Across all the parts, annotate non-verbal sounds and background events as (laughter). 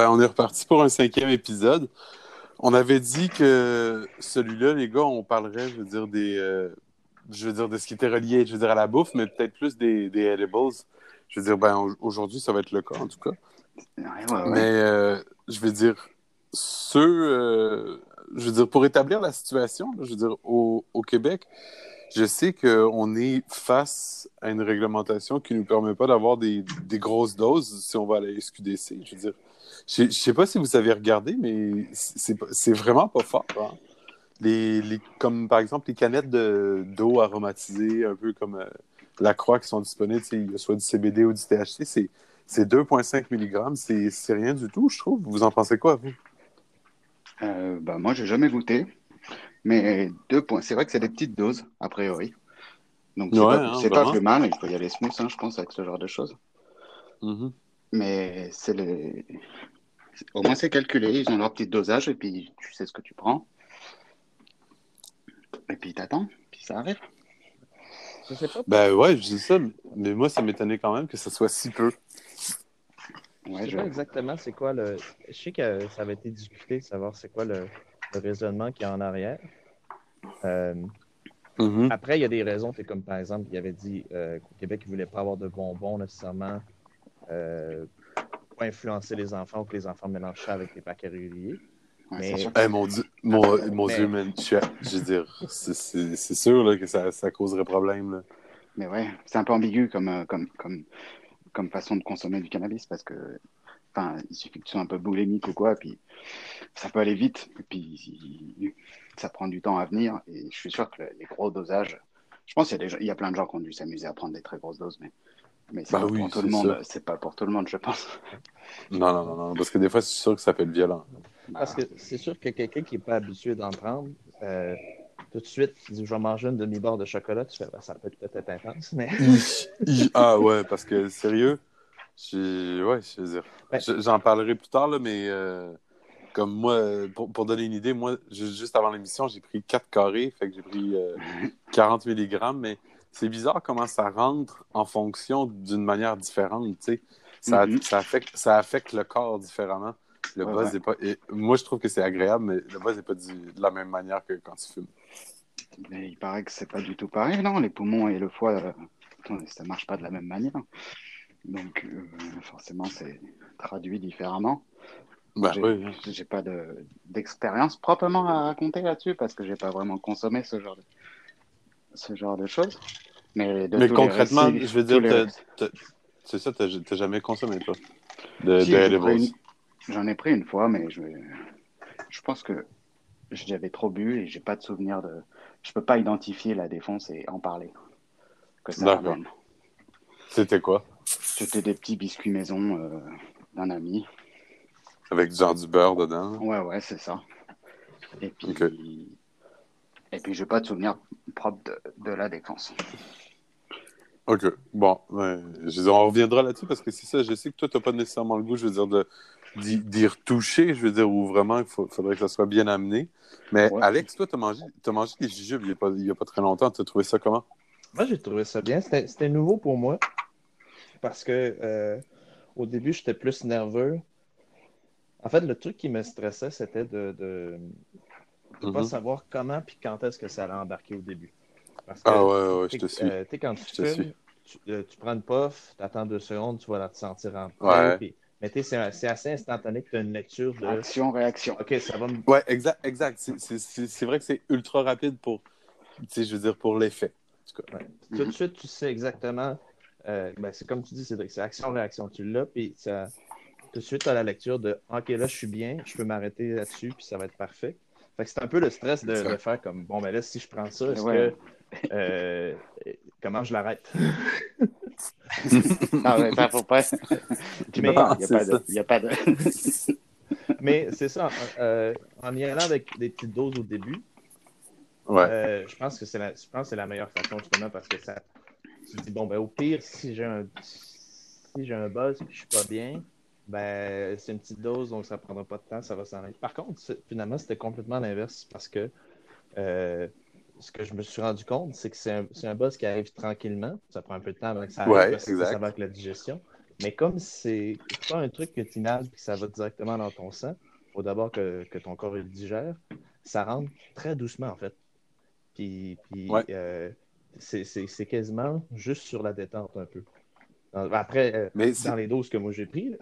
Ben, on est reparti pour un cinquième épisode. On avait dit que celui-là, les gars, on parlerait, je veux dire, des. euh, je veux dire, de ce qui était relié, je veux dire, à la bouffe, mais peut-être plus des, des edibles. Je veux dire, ben, au- aujourd'hui, ça va être le cas, en tout cas. Ouais, ouais, ouais. Mais euh, je veux dire, ceux, euh, je veux dire, pour établir la situation, je veux dire, au, au Québec, je sais qu'on est face à une réglementation qui ne nous permet pas d'avoir des, des grosses doses si on va à la SQDC. Je veux dire, je ne sais pas si vous avez regardé, mais c'est vraiment pas fort. hein. Les, les- comme par exemple les canettes de- d'eau aromatisée, un peu comme euh, la croix qui sont disponibles, tu sais, il y a soit du CBD ou du THC, c'est c'est 2,5 mg, c'est rien du tout, je trouve. Vous en pensez quoi, vous? Euh, bah, moi, j'ai jamais goûté. Mais deux points. C'est vrai que c'est des petites doses, a priori. Donc, c'est Ouais, pas, hein, pas plus mal. Il faut y aller smooth, hein, je pense, avec ce genre de choses. Mhm. Mais c'est les... Au moins, c'est calculé. Ils ont leur petit dosage et puis tu sais ce que tu prends. Et puis t'attends, puis ça arrive. Je sais pas. Ben ouais, je dis ça, mais moi, ça m'étonnait quand même que ça soit si peu. Ouais, je je... sais pas exactement c'est quoi le. Je sais que ça avait été discuté de savoir c'est quoi le, le raisonnement qu'il y a en arrière. Euh, Mhm. Après, il y a des raisons. C'est comme par exemple, il avait dit euh, qu'au Québec, il ne voulait pas avoir de bonbons nécessairement euh, influencer les enfants ou que les enfants mélangent ça avec des paquets réguliers. Mais- mon Dieu, mon, mon Mais- Dieu, man, je, je veux dire, c'est- sûr là, que ça, ça causerait problème. Là. Mais ouais, c'est un peu ambigu comme, euh, comme, comme, comme façon de consommer du cannabis parce que, enfin, il suffit que tu sois un peu boulimique ou quoi, puis ça peut aller vite, et puis ça prend du temps à venir. Et je suis sûr que les gros dosages, je pense qu'il y a, des gens- il y a plein de gens qui ont dû s'amuser à prendre des très grosses doses, mais, mais c'est Bah pas oui, pour tout c'est le monde. C'est pas pour tout le monde, je pense. (laughs) Non, non, non, non, parce que des fois, c'est sûr que ça peut être violent. Parce que c'est sûr que quelqu'un qui n'est pas habitué d'en prendre, euh, tout de suite, tu dis je vais manger une demi-barre de chocolat, tu fais Ben, ça peut être peut-être intense, mais. ah ouais, parce que sérieux, j'ai- ouais, je veux dire, Ben- je- j'en parlerai plus tard, là, mais euh, comme moi, euh, pour, pour donner une idée, moi, ju- juste avant l'émission, j'ai pris 4 carrés, fait que j'ai pris euh, (laughs) 40 mg, mais c'est bizarre comment ça rentre en fonction d'une manière différente, tu sais. Ça, ça, affecte, ça affecte le corps différemment. Le Ouais, buzz ouais. est pas. et moi, je trouve que c'est agréable, mais le buzz n'est pas du- de la même manière que quand tu fumes. Mais il paraît que c'est pas du tout pareil, non? Les poumons et le foie, euh, ça marche pas de la même manière. Donc, euh, forcément, c'est traduit différemment. Ben J'ai oui. pas de- d'expérience proprement à raconter là-dessus parce que j'ai pas vraiment consommé ce genre de, ce genre de choses. Mais, de Mais concrètement, récits- je veux dire, c'est ça, t'as jamais consommé, toi, de, Si, J'en ai pris une fois, mais je, je pense que j'avais trop bu et j'ai pas de souvenir de. Je peux pas identifier la défonce et en parler. D'accord. C'était quoi? C'était des petits biscuits maison euh, d'un ami. Avec genre du beurre dedans. Ouais, ouais, c'est ça. Et puis. Et puis j'ai pas de souvenir propre de, de la défense. OK. Bon, ouais, je veux dire, on reviendra là-dessus parce que c'est ça, je sais que toi, t'as pas nécessairement le goût, je veux dire, de d'y retoucher, je veux dire, où vraiment il faut- faudrait que ça soit bien amené. Mais Ouais. Alex, toi, t'as mangé, t'as mangé des jujubes il y a pas, il y a pas très longtemps, t'as trouvé ça comment? Moi, j'ai trouvé ça bien. C'était c'était nouveau pour moi parce que euh, au début, j'étais plus nerveux. En fait, le truc qui me stressait, c'était de de ne pas Mhm. savoir comment puis quand est-ce que ça allait embarquer au début. Parce que, Ah ouais, ouais, je tu te sais, suis. euh, tu sais, quand tu Je te fumes, suis. tu, euh, tu prends une puff, tu attends deux secondes, tu vas la te sentir rentrer. Ouais. puis- mais tu sais, c'est c'est assez instantané que tu as une lecture de Action, réaction. OK, ça va me Ouais, exact, exact. C'est- C'est c'est- c'est vrai que c'est ultra rapide pour, tu sais, je veux dire, pour l'effet. En tout de suite, tu sais exactement. euh, ben, c'est comme tu dis, Cédric, c'est action-réaction. Tu l'as, puis ça, tout de suite, tu as la lecture de OK, là, je suis bien, je peux m'arrêter là-dessus, puis ça va être parfait. Fait que c'est un peu le stress de, de faire comme bon, ben là, si je prends ça, est-ce Ouais. que. euh, comment je l'arrête? (laughs) Ah ouais, ça, faut pas. (laughs) Tu Mais- pas. Il n'y a, pas de- y a pas de. (laughs) Mais c'est ça, euh, en y allant avec des petites doses au début, Ouais. Euh, je pense que c'est la, je pense que c'est la meilleure façon justement parce que ça, tu te dis bon ben au pire si j'ai un, si j'ai un buzz et je suis pas bien, ben c'est une petite dose donc ça prendra pas de temps, ça va s'en aller. Par contre, finalement c'était complètement l'inverse parce que euh, ce que je me suis rendu compte, c'est que c'est un, un buzz qui arrive tranquillement, ça prend un peu de temps avant que ça arrive Ouais, parce que ça va avec la digestion. Mais comme c'est pas un truc que tu inhales et que ça va directement dans ton sang, il faut d'abord que, que, ton corps le digère, ça rentre très doucement en fait. Puis, puis euh, c'est quasiment juste sur la détente un peu. Après, euh, Mais dans les doses que moi j'ai pris.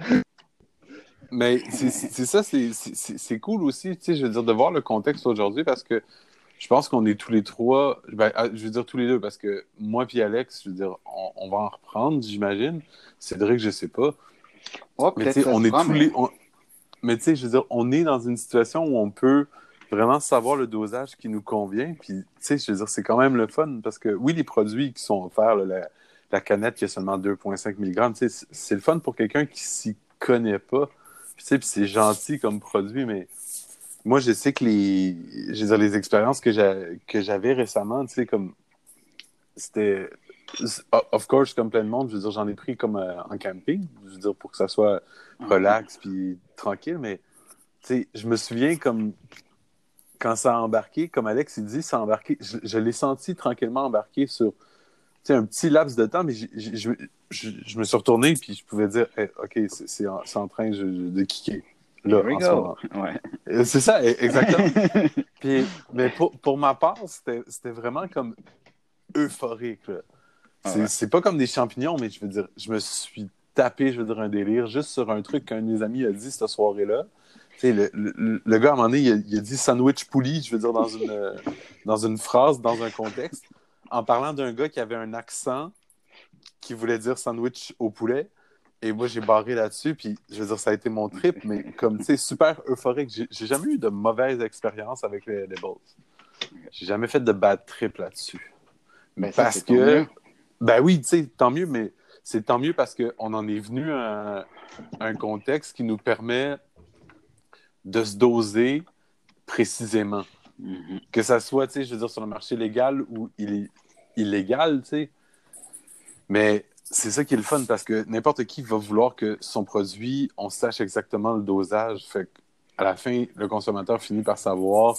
Mais c'est ça, c'est cool aussi, tu sais, je veux dire, de voir le contexte aujourd'hui parce que je pense qu'on est tous les trois, ben, ah, je veux dire tous les deux, parce que moi et Alex, je veux dire, on, va en reprendre, j'imagine. Cédric, je sais pas. mais tu sais, on est tous les. Mais tu sais, je veux dire, on est dans une situation où on peut vraiment savoir le dosage qui nous convient. Puis, tu sais, je veux dire, c'est quand même le fun parce que oui, les produits qui sont offerts, la, canette qui a seulement 2,5 mg, tu sais, c'est le fun pour quelqu'un qui s'y connaît pas. Puis, c'est gentil comme produit, mais moi, je sais que les, je veux dire, les expériences que j'avais récemment, tu sais, comme c'était, of course, comme plein de monde, je veux dire, j'en ai pris comme euh, en camping, je veux dire, pour que ça soit relax puis tranquille, mais tu sais, je me souviens comme quand ça a embarqué, comme Alex il dit, ça a embarqué, je, l'ai senti tranquillement embarquer sur un petit laps de temps, mais je, me suis retourné puis je pouvais dire, OK, c'est en, train de kicker. Là, ouais. C'est ça, e, exactement. (laughs) puis, mais pour, pour ma part, c'était vraiment comme euphorique. C'est pas comme des champignons, mais je veux dire, je me suis tapé, je veux dire, un délire juste sur un truc qu'un de mes amis a dit cette soirée-là. Le, le, le, gars, à un moment donné, il a, dit sandwich poulie, je veux dire, dans une, dans une phrase, dans un contexte, en parlant d'un gars qui avait un accent qui voulait dire sandwich au poulet. Et moi, j'ai barré là-dessus, puis je veux dire, ça a été mon trip, mais comme, tu sais, super euphorique. J'ai jamais eu de mauvaise expérience avec les, les Bulls. J'ai jamais fait de bad trip là-dessus. Mais parce que. Ben oui, tu sais, tant mieux, mais c'est tant mieux parce qu'on en est venu à un contexte qui nous permet de se doser précisément. Mm-hmm. Que ça soit, tu sais, je veux dire, sur le marché légal ou illégal, tu sais. Mais c'est ça qui est le fun parce que n'importe qui va vouloir que son produit, on sache exactement le dosage. Fait à la fin, le consommateur finit par savoir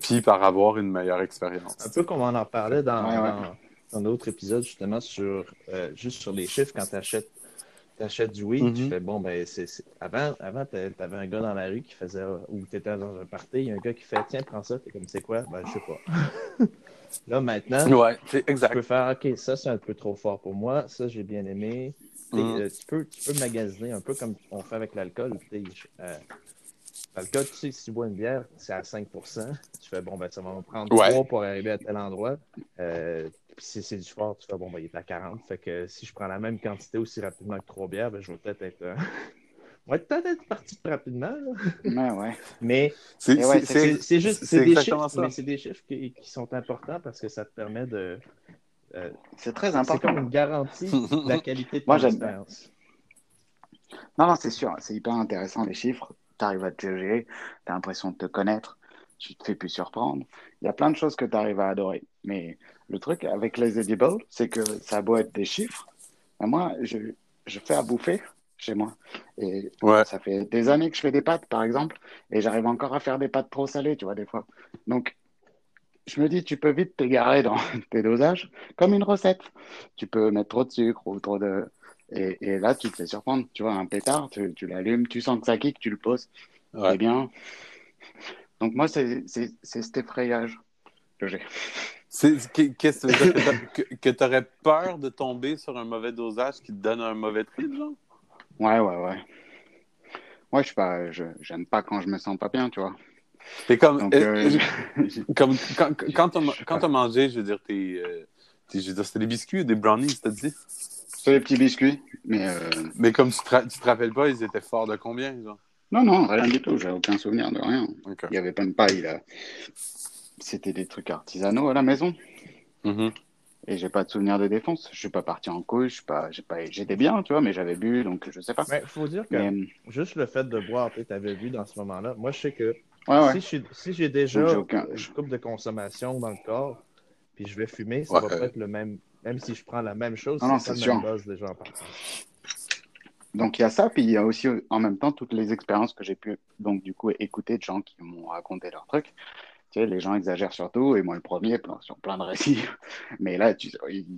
puis par avoir une meilleure expérience. Un peu comme on en parlait dans, dans, d'autres épisodes, justement, sur euh, juste sur les chiffres quand tu achètes, du weed, tu mhm. fais bon, ben, c'est, avant, avant tu avais un gars dans la rue qui faisait, ou tu étais dans un party, il y a un gars qui fait tiens, prends ça, t'es comme c'est quoi? Ben, je sais pas. (laughs) Là, maintenant, ouais, exact. tu peux faire OK, ça c'est un peu trop fort pour moi, ça j'ai bien aimé. Mhm. Euh, tu, peux, tu peux magasiner un peu comme on fait avec l'alcool. Euh, L'alcool, tu sais, si tu bois une bière, c'est à 5 Tu fais, bon, ben, ça va me prendre 3 pour arriver à tel endroit. Euh, puis si c'est du fort, tu fais, bon, ben, il est à 40. Fait que si je prends la même quantité aussi rapidement que 3 bières, ben, je vais peut-être être. Euh... (laughs) ouais, peut-être être parti rapidement. Ouais, ouais. Mais c'est juste c'est des chiffres, mais c'est des chiffres qui, qui, sont importants parce que ça te permet de. Euh, c'est très important. C'est comme une garantie de la qualité de (laughs) ton expérience. Non, non, c'est sûr. C'est hyper intéressant les chiffres tu arrives à te juger, tu as l'impression de te connaître, tu te fais plus surprendre. Il y a plein de choses que tu arrives à adorer. Mais le truc avec les edibles, c'est que ça a beau être des chiffres. moi, je, je fais à bouffer chez moi. Et ça fait des années que je fais des pâtes, par exemple, et j'arrive encore à faire des pâtes trop salées, tu vois, des fois. Donc, je me dis, tu peux vite t'égarer dans (laughs) tes dosages, comme une recette. Tu peux mettre trop de sucre ou trop de, et, là, tu te fais surprendre. Tu vois, un pétard, tu, l'allumes, tu sens que ça kick, tu le poses. Ouais. bien. Donc, moi, c'est cet effrayage que j'ai. Qu'est-ce que, tu aurais peur de tomber sur un mauvais dosage qui te donne un mauvais trip, genre? Ouais, ouais, ouais. Ouais, je sais pas, j'aime pas quand je me sens pas bien, tu vois. Et comme, euh, (laughs) comme quand, quand tu as, mangé, je veux dire, tes, euh, je veux dire, c'était des biscuits ou des brownies, t'as dit? C'est des petits biscuits. Mais, euh, mais comme tu te, te rappelles pas, ils étaient forts de combien, genre? Non, non, rien du tout. J'ai aucun souvenir de rien. Il n'y avait pas de paille, là. C'était des trucs artisanaux à la maison. Mm-hmm. Et j'ai pas de souvenir de défense. Je suis pas parti en couche. Pas, pas, j'étais bien, tu vois, mais j'avais bu, donc je sais pas. Mais faut dire que euh, juste le fait de boire, tu avais bu dans ce moment-là. Moi, je sais que si, j'ai déjà une coupe de consommation dans le corps, puis je vais fumer, ça va pas être le même, même si je prends la même chose, c'est pas le même buzz déjà en partant. Donc il y a ça, puis il y a aussi en même temps toutes les expériences que j'ai pu donc du coup écouter de gens qui m'ont raconté leurs trucs. Tu sais, les gens exagèrent surtout, et moi le premier, sur plein de récits. (laughs) Mais là, tu,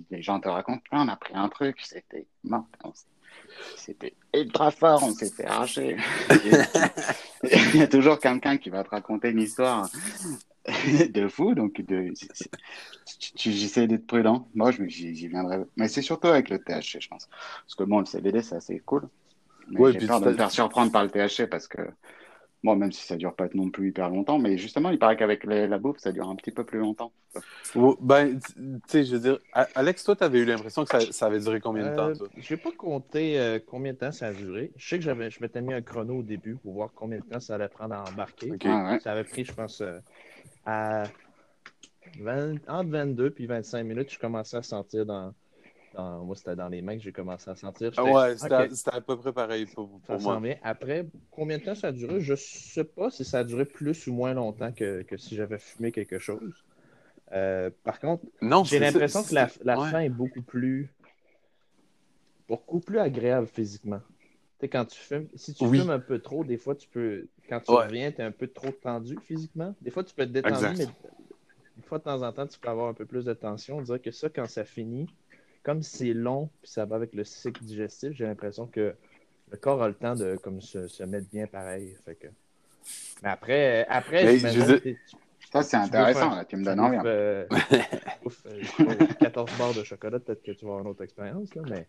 les gens te racontent, on a pris un truc, c'était C'était ultra fort, on s'est fait arracher. (laughs) Il y a toujours quelqu'un qui va te raconter une histoire (laughs) de fou, donc de... j'essaie d'être prudent. Moi, j'y viendrai. Mais c'est surtout avec le THC, je pense. Parce que bon, le CBD, c'est assez cool. Mais Ouais, j'ai peur de me faire surprendre par le THC parce que, bon, même si ça dure pas non plus hyper longtemps, mais justement, il paraît qu'avec la bouffe, ça dure un petit peu plus longtemps. Ben, tu tu sais, je veux dire, Alex, toi, t'avais eu l'impression que ça, ça avait duré combien de temps, Euh? Je n'ai pas compté euh, combien de temps ça a duré. Je sais que j'avais, je m'étais mis un chrono au début pour voir combien de temps ça allait prendre à embarquer. Ah ouais. Ça avait pris, je pense, euh, à 20 entre 22 puis 25 minutes, je commençais à sentir dans. Dans- moi, c'était dans les mains que j'ai commencé à sentir. Ah ouais, c'était à- peu près pareil pour, ça pour s'en moi. vient. Après, combien de temps ça a duré? Je sais pas si ça a duré plus ou moins longtemps que, que si j'avais fumé quelque chose. Euh, par contre, j'ai ça, l'impression que la, la ouais. fin est beaucoup plus beaucoup plus agréable physiquement. Quand tu fumes, si tu Oui. fumes un peu trop, des fois tu peux, quand tu Ouais. reviens, tu es un peu trop tendu physiquement. Des fois tu peux être détendu, Exact. mais une fois de temps en temps, tu peux avoir un peu plus de tension. On dirait que ça, quand ça finit, comme c'est long, puis ça va avec le cycle digestif, j'ai l'impression que le corps a le temps de comme se, se mettre bien pareil. Fait que... Mais après, après Mais je Ça, c'est intéressant, là, tu me donnes envie. hein. euh, tu bouffes, euh, 14 barres de chocolat, peut-être que tu vas avoir une autre expérience, là, mais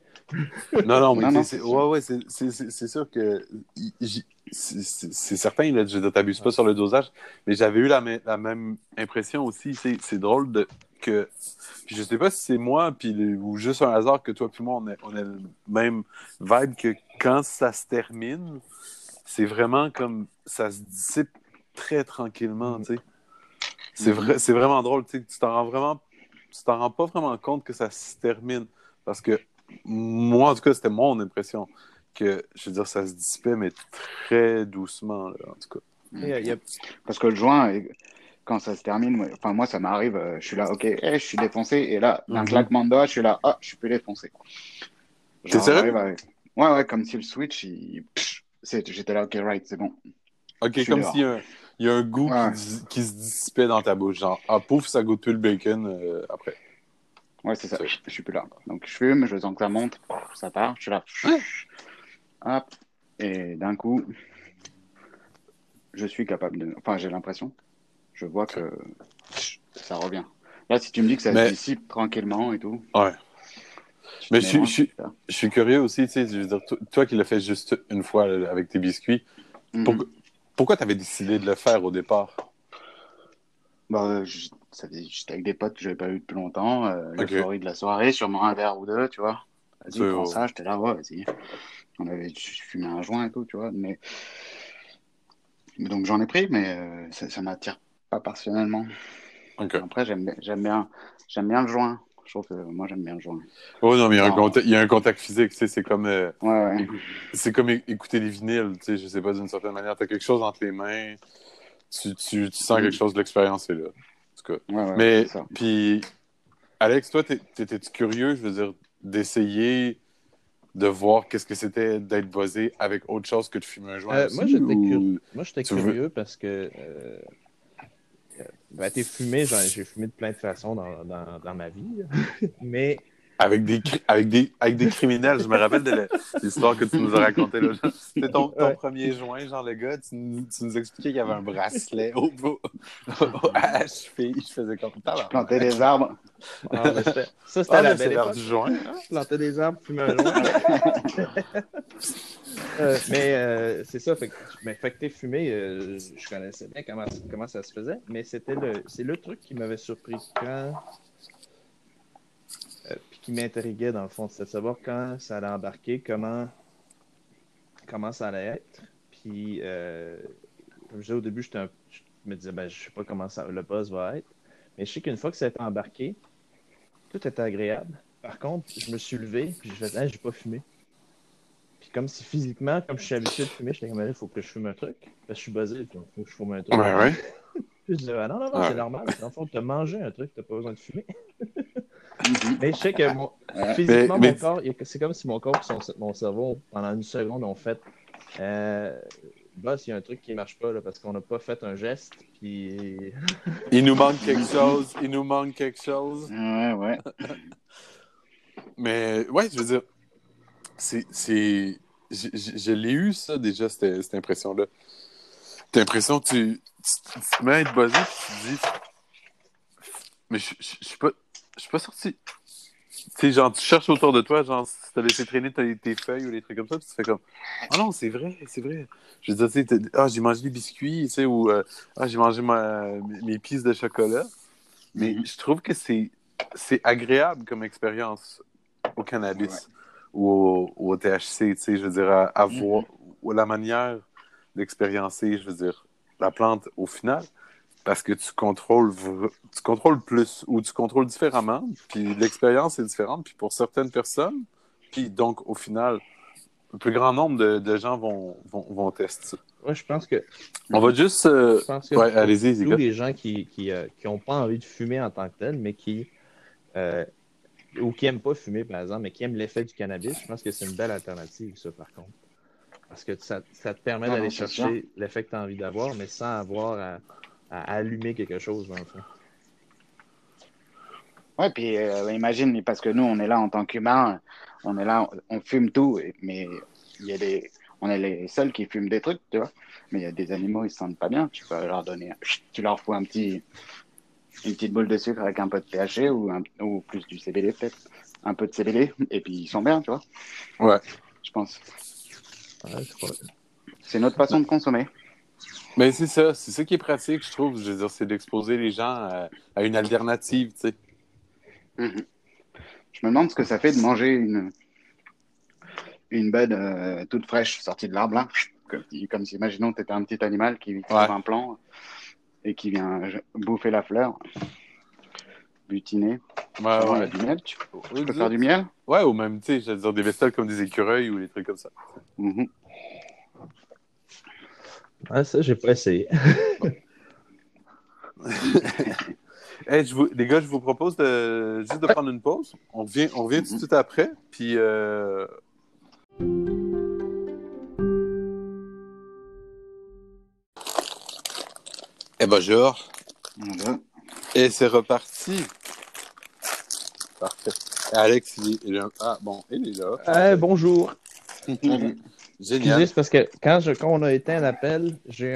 Non, non, mais c'est ouais, sûr que c'est certain, là, je t'abuse pas sur le dosage, mais j'avais eu la, mê- la même impression aussi. C'est drôle de que. Puis je sais pas si c'est moi, puis le- ou juste un hasard que toi puis moi, on a, on a le même vibe que quand ça se termine, c'est vraiment comme ça se dissipe très tranquillement, tu sais. C'est Mhm. vrai, c'est vraiment drôle, tu t'en rends vraiment, tu t'en rends pas vraiment compte que ça se termine, parce que moi, en tout cas, c'était mon impression que, je veux dire, ça se dissipait, mais très doucement, là, en tout cas. a- Parce que le joint, quand ça se termine, moi- enfin moi ça m'arrive, euh, je suis là, ok, eh, je suis défoncé, et là, d'un Mhm. claquement de doigts, je suis là, ah, je suis plus défoncé. T'es sérieux avec- Ouais, ouais, comme si le switch, il... j'étais là, ok, right, c'est bon. Ok, comme s'il y, a un- il y a un goût Ouais. qui, se dissipait dans ta bouche, genre, ah, pouf, ça goûte plus le bacon euh, après. Ouais, c'est ça, je suis plus là. Donc je fume, je sens que ça monte, ça part, je suis là, hop, et d'un coup, je suis capable de... Enfin, j'ai l'impression, je vois que ça revient. Là, si tu me dis que ça Mais- se dissipe tranquillement et tout... Ouais. tu Mais je suis- je suis- super. Je suis curieux aussi, tu sais, je veux dire, toi, toi qui l'as fait juste une fois avec tes biscuits, Mhm. pourquoi, pourquoi t'avais décidé de le faire au départ? Bah, ça faisait- j'étais avec des potes que j'avais pas eu depuis longtemps. Euh, Ok. L'euphorie de la soirée, sûrement un verre ou deux, tu vois. Vas-y, C'est- prends ça, j'étais là, ouais, vas-y. On avait fumé un joint et tout, tu vois. Mais... mais donc j'en ai pris, mais euh, ça, ça m'attire pas personnellement. Après, j'aime bien, j'aime bien, j'aime bien le joint. Je trouve que moi, j'aime bien le joint. Oh non, mais il y a un, Non. contact, il y a un contact physique, tu sais, c'est comme, euh, Ouais, ouais. c'est comme écouter les vinyles, tu sais, je sais pas, d'une certaine manière, t'as quelque chose entre les mains, tu, tu, tu sens Mm. quelque chose de l'expérience, c'est là. En tout cas. ouais, ouais, Mais, puis, Alex, toi, t'es- t'étais-tu curieux, je veux dire, d'essayer de voir qu'est-ce que c'était d'être buzzé avec autre chose que de fumer un joint? Euh, aussi, moi, j'étais ou- curieux. Moi, j'étais Tu veux- curieux parce que euh, ben, t'es fumé, j'ai fumé de plein de façons dans, dans, dans ma vie. (laughs) Mais Avec des, avec, des, avec des criminels. Je me rappelle de l'histoire que tu nous as racontée. là. C'était ton, ton Ouais. premier joint, genre le gars, tu, nous- tu nous expliquais qu'il y avait un bracelet au bout, (laughs) à la cheville. Je faisais comme ça. Planter des arbres. ah, ça, c'était Ah, à la belle époque. du joint. Ah, planter des arbres, fumer un joint. (laughs) Euh, mais euh, c'est ça, fait que, mais fait que t'es fumé, euh, je connaissais bien comment, comment ça se faisait, mais c'était le, c'est le truc qui m'avait surpris quand, qui m'intriguait dans le fond, c'était de savoir quand ça allait embarquer, comment, comment ça allait être, puis euh, comme je disais au début, un- je me disais, ben, je sais pas comment ça, le buzz va être, mais je sais qu'une fois que ça a été embarqué, tout était agréable. Par contre, je me suis levé, puis je faisais, hey, j'ai pas fumé. Puis comme si physiquement, comme je suis habitué de fumer, j'étais comme, il faut que je fume un truc. Parce que je suis buzzé, il faut que je fume un truc. Ouais, ouais. (laughs) Puis je disais, ah, non, non, non, Ouais. c'est normal. Dans le fond, tu as mangé un truc, tu pas besoin de fumer. (laughs) Mais je sais que mon- Ouais. physiquement, Mais- mon corps, c'est comme si mon corps et son- mon cerveau, pendant une seconde, ont fait. Euh, boss, il y a un truc qui marche pas là, parce qu'on n'a pas fait un geste. Puis. Il nous manque quelque chose. Il nous manque quelque chose. Ouais, ouais. (laughs) Mais ouais, je veux dire, c'est. c'est- Je, je- je l'ai eu, ça, déjà, cette, cette impression-là. T'as l'impression que tu, tu, tu te mets à être buzzé, puis tu te dis. Mais je je- je suis pas, je suis pas sorti. Tu sais, genre, tu cherches autour de toi, genre, si t'as laissé traîner tes, tes feuilles ou des trucs comme ça, puis tu fais comme. Ah non, c'est vrai, c'est vrai. Je veux dire, tu sais, ah, j'ai mangé des biscuits, tu sais, ou euh, ah, j'ai mangé ma, mes pistes de chocolat. Mais Mhm. je trouve que c'est c'est agréable comme expérience au cannabis ou, au, THC, tu sais, je veux dire, à, à voir ou la manière d'expériencer, je veux dire, la plante au final, parce que tu contrôles, tu contrôles plus ou tu contrôles différemment, puis l'expérience est différente, puis pour certaines personnes, puis donc au final, le plus grand nombre de, de gens vont, vont, vont tester ça. Ouais, je pense que, On va juste... euh, je pense que Ouais, pour allez-y, tous les gens qui qui, euh, qui ont pas envie de fumer en tant que tel, mais qui euh, ou qui aiment pas fumer, par exemple, mais qui aiment l'effet du cannabis, je pense que c'est une belle alternative, ça, par contre. Parce que ça, ça te permet Non, d'aller chercher l'effet que tu as envie d'avoir, mais sans avoir à, à allumer quelque chose, dans le fond. Ouais, puis euh, imagine, parce que nous, on est là en tant qu'humains, on est là, on, fume tout, mais il y a des, on est les seuls qui fument des trucs, tu vois. Mais il y a des animaux, ils se sentent pas bien. Tu peux leur donner, tu leur fous un petit, une petite boule de sucre avec un peu de THC ou, un- ou plus du CBD peut-être, un peu de CBD, et puis ils sont bien, tu vois. Ouais. Je pense. Ouais. C'est notre façon de consommer. Mais c'est ça, c'est ça qui est pratique, je trouve. Je veux dire, c'est d'exposer les gens à, à une alternative, tu sais. Mhm. Je me demande ce que ça fait de manger une, une bud euh, toute fraîche sortie de l'arbre là. Comme, comme si, imaginons, tu étais un petit animal qui trouve Ouais. un plant et qui vient euh, bouffer la fleur, butiner. Ouais, ouais. du miel. Tu, peux- tu faire du miel? Ouais, ou même, tu sais, dire, des bestioles comme des écureuils ou des trucs comme ça. Mhm. Ouais, ça, j'ai pas essayé. (laughs) Hey, je vous, les gars, je vous propose de, juste de prendre une pause. On revient, on revient tout de suite après. Puis, euh... Eh bonjour. Voilà. Et c'est reparti. Parfait. Alex, il est, est- Ah, bon, il est là. Eh, bonjour. (laughs) Génial. Excusez, parce que quand, je, quand on a éteint l'appel, j'ai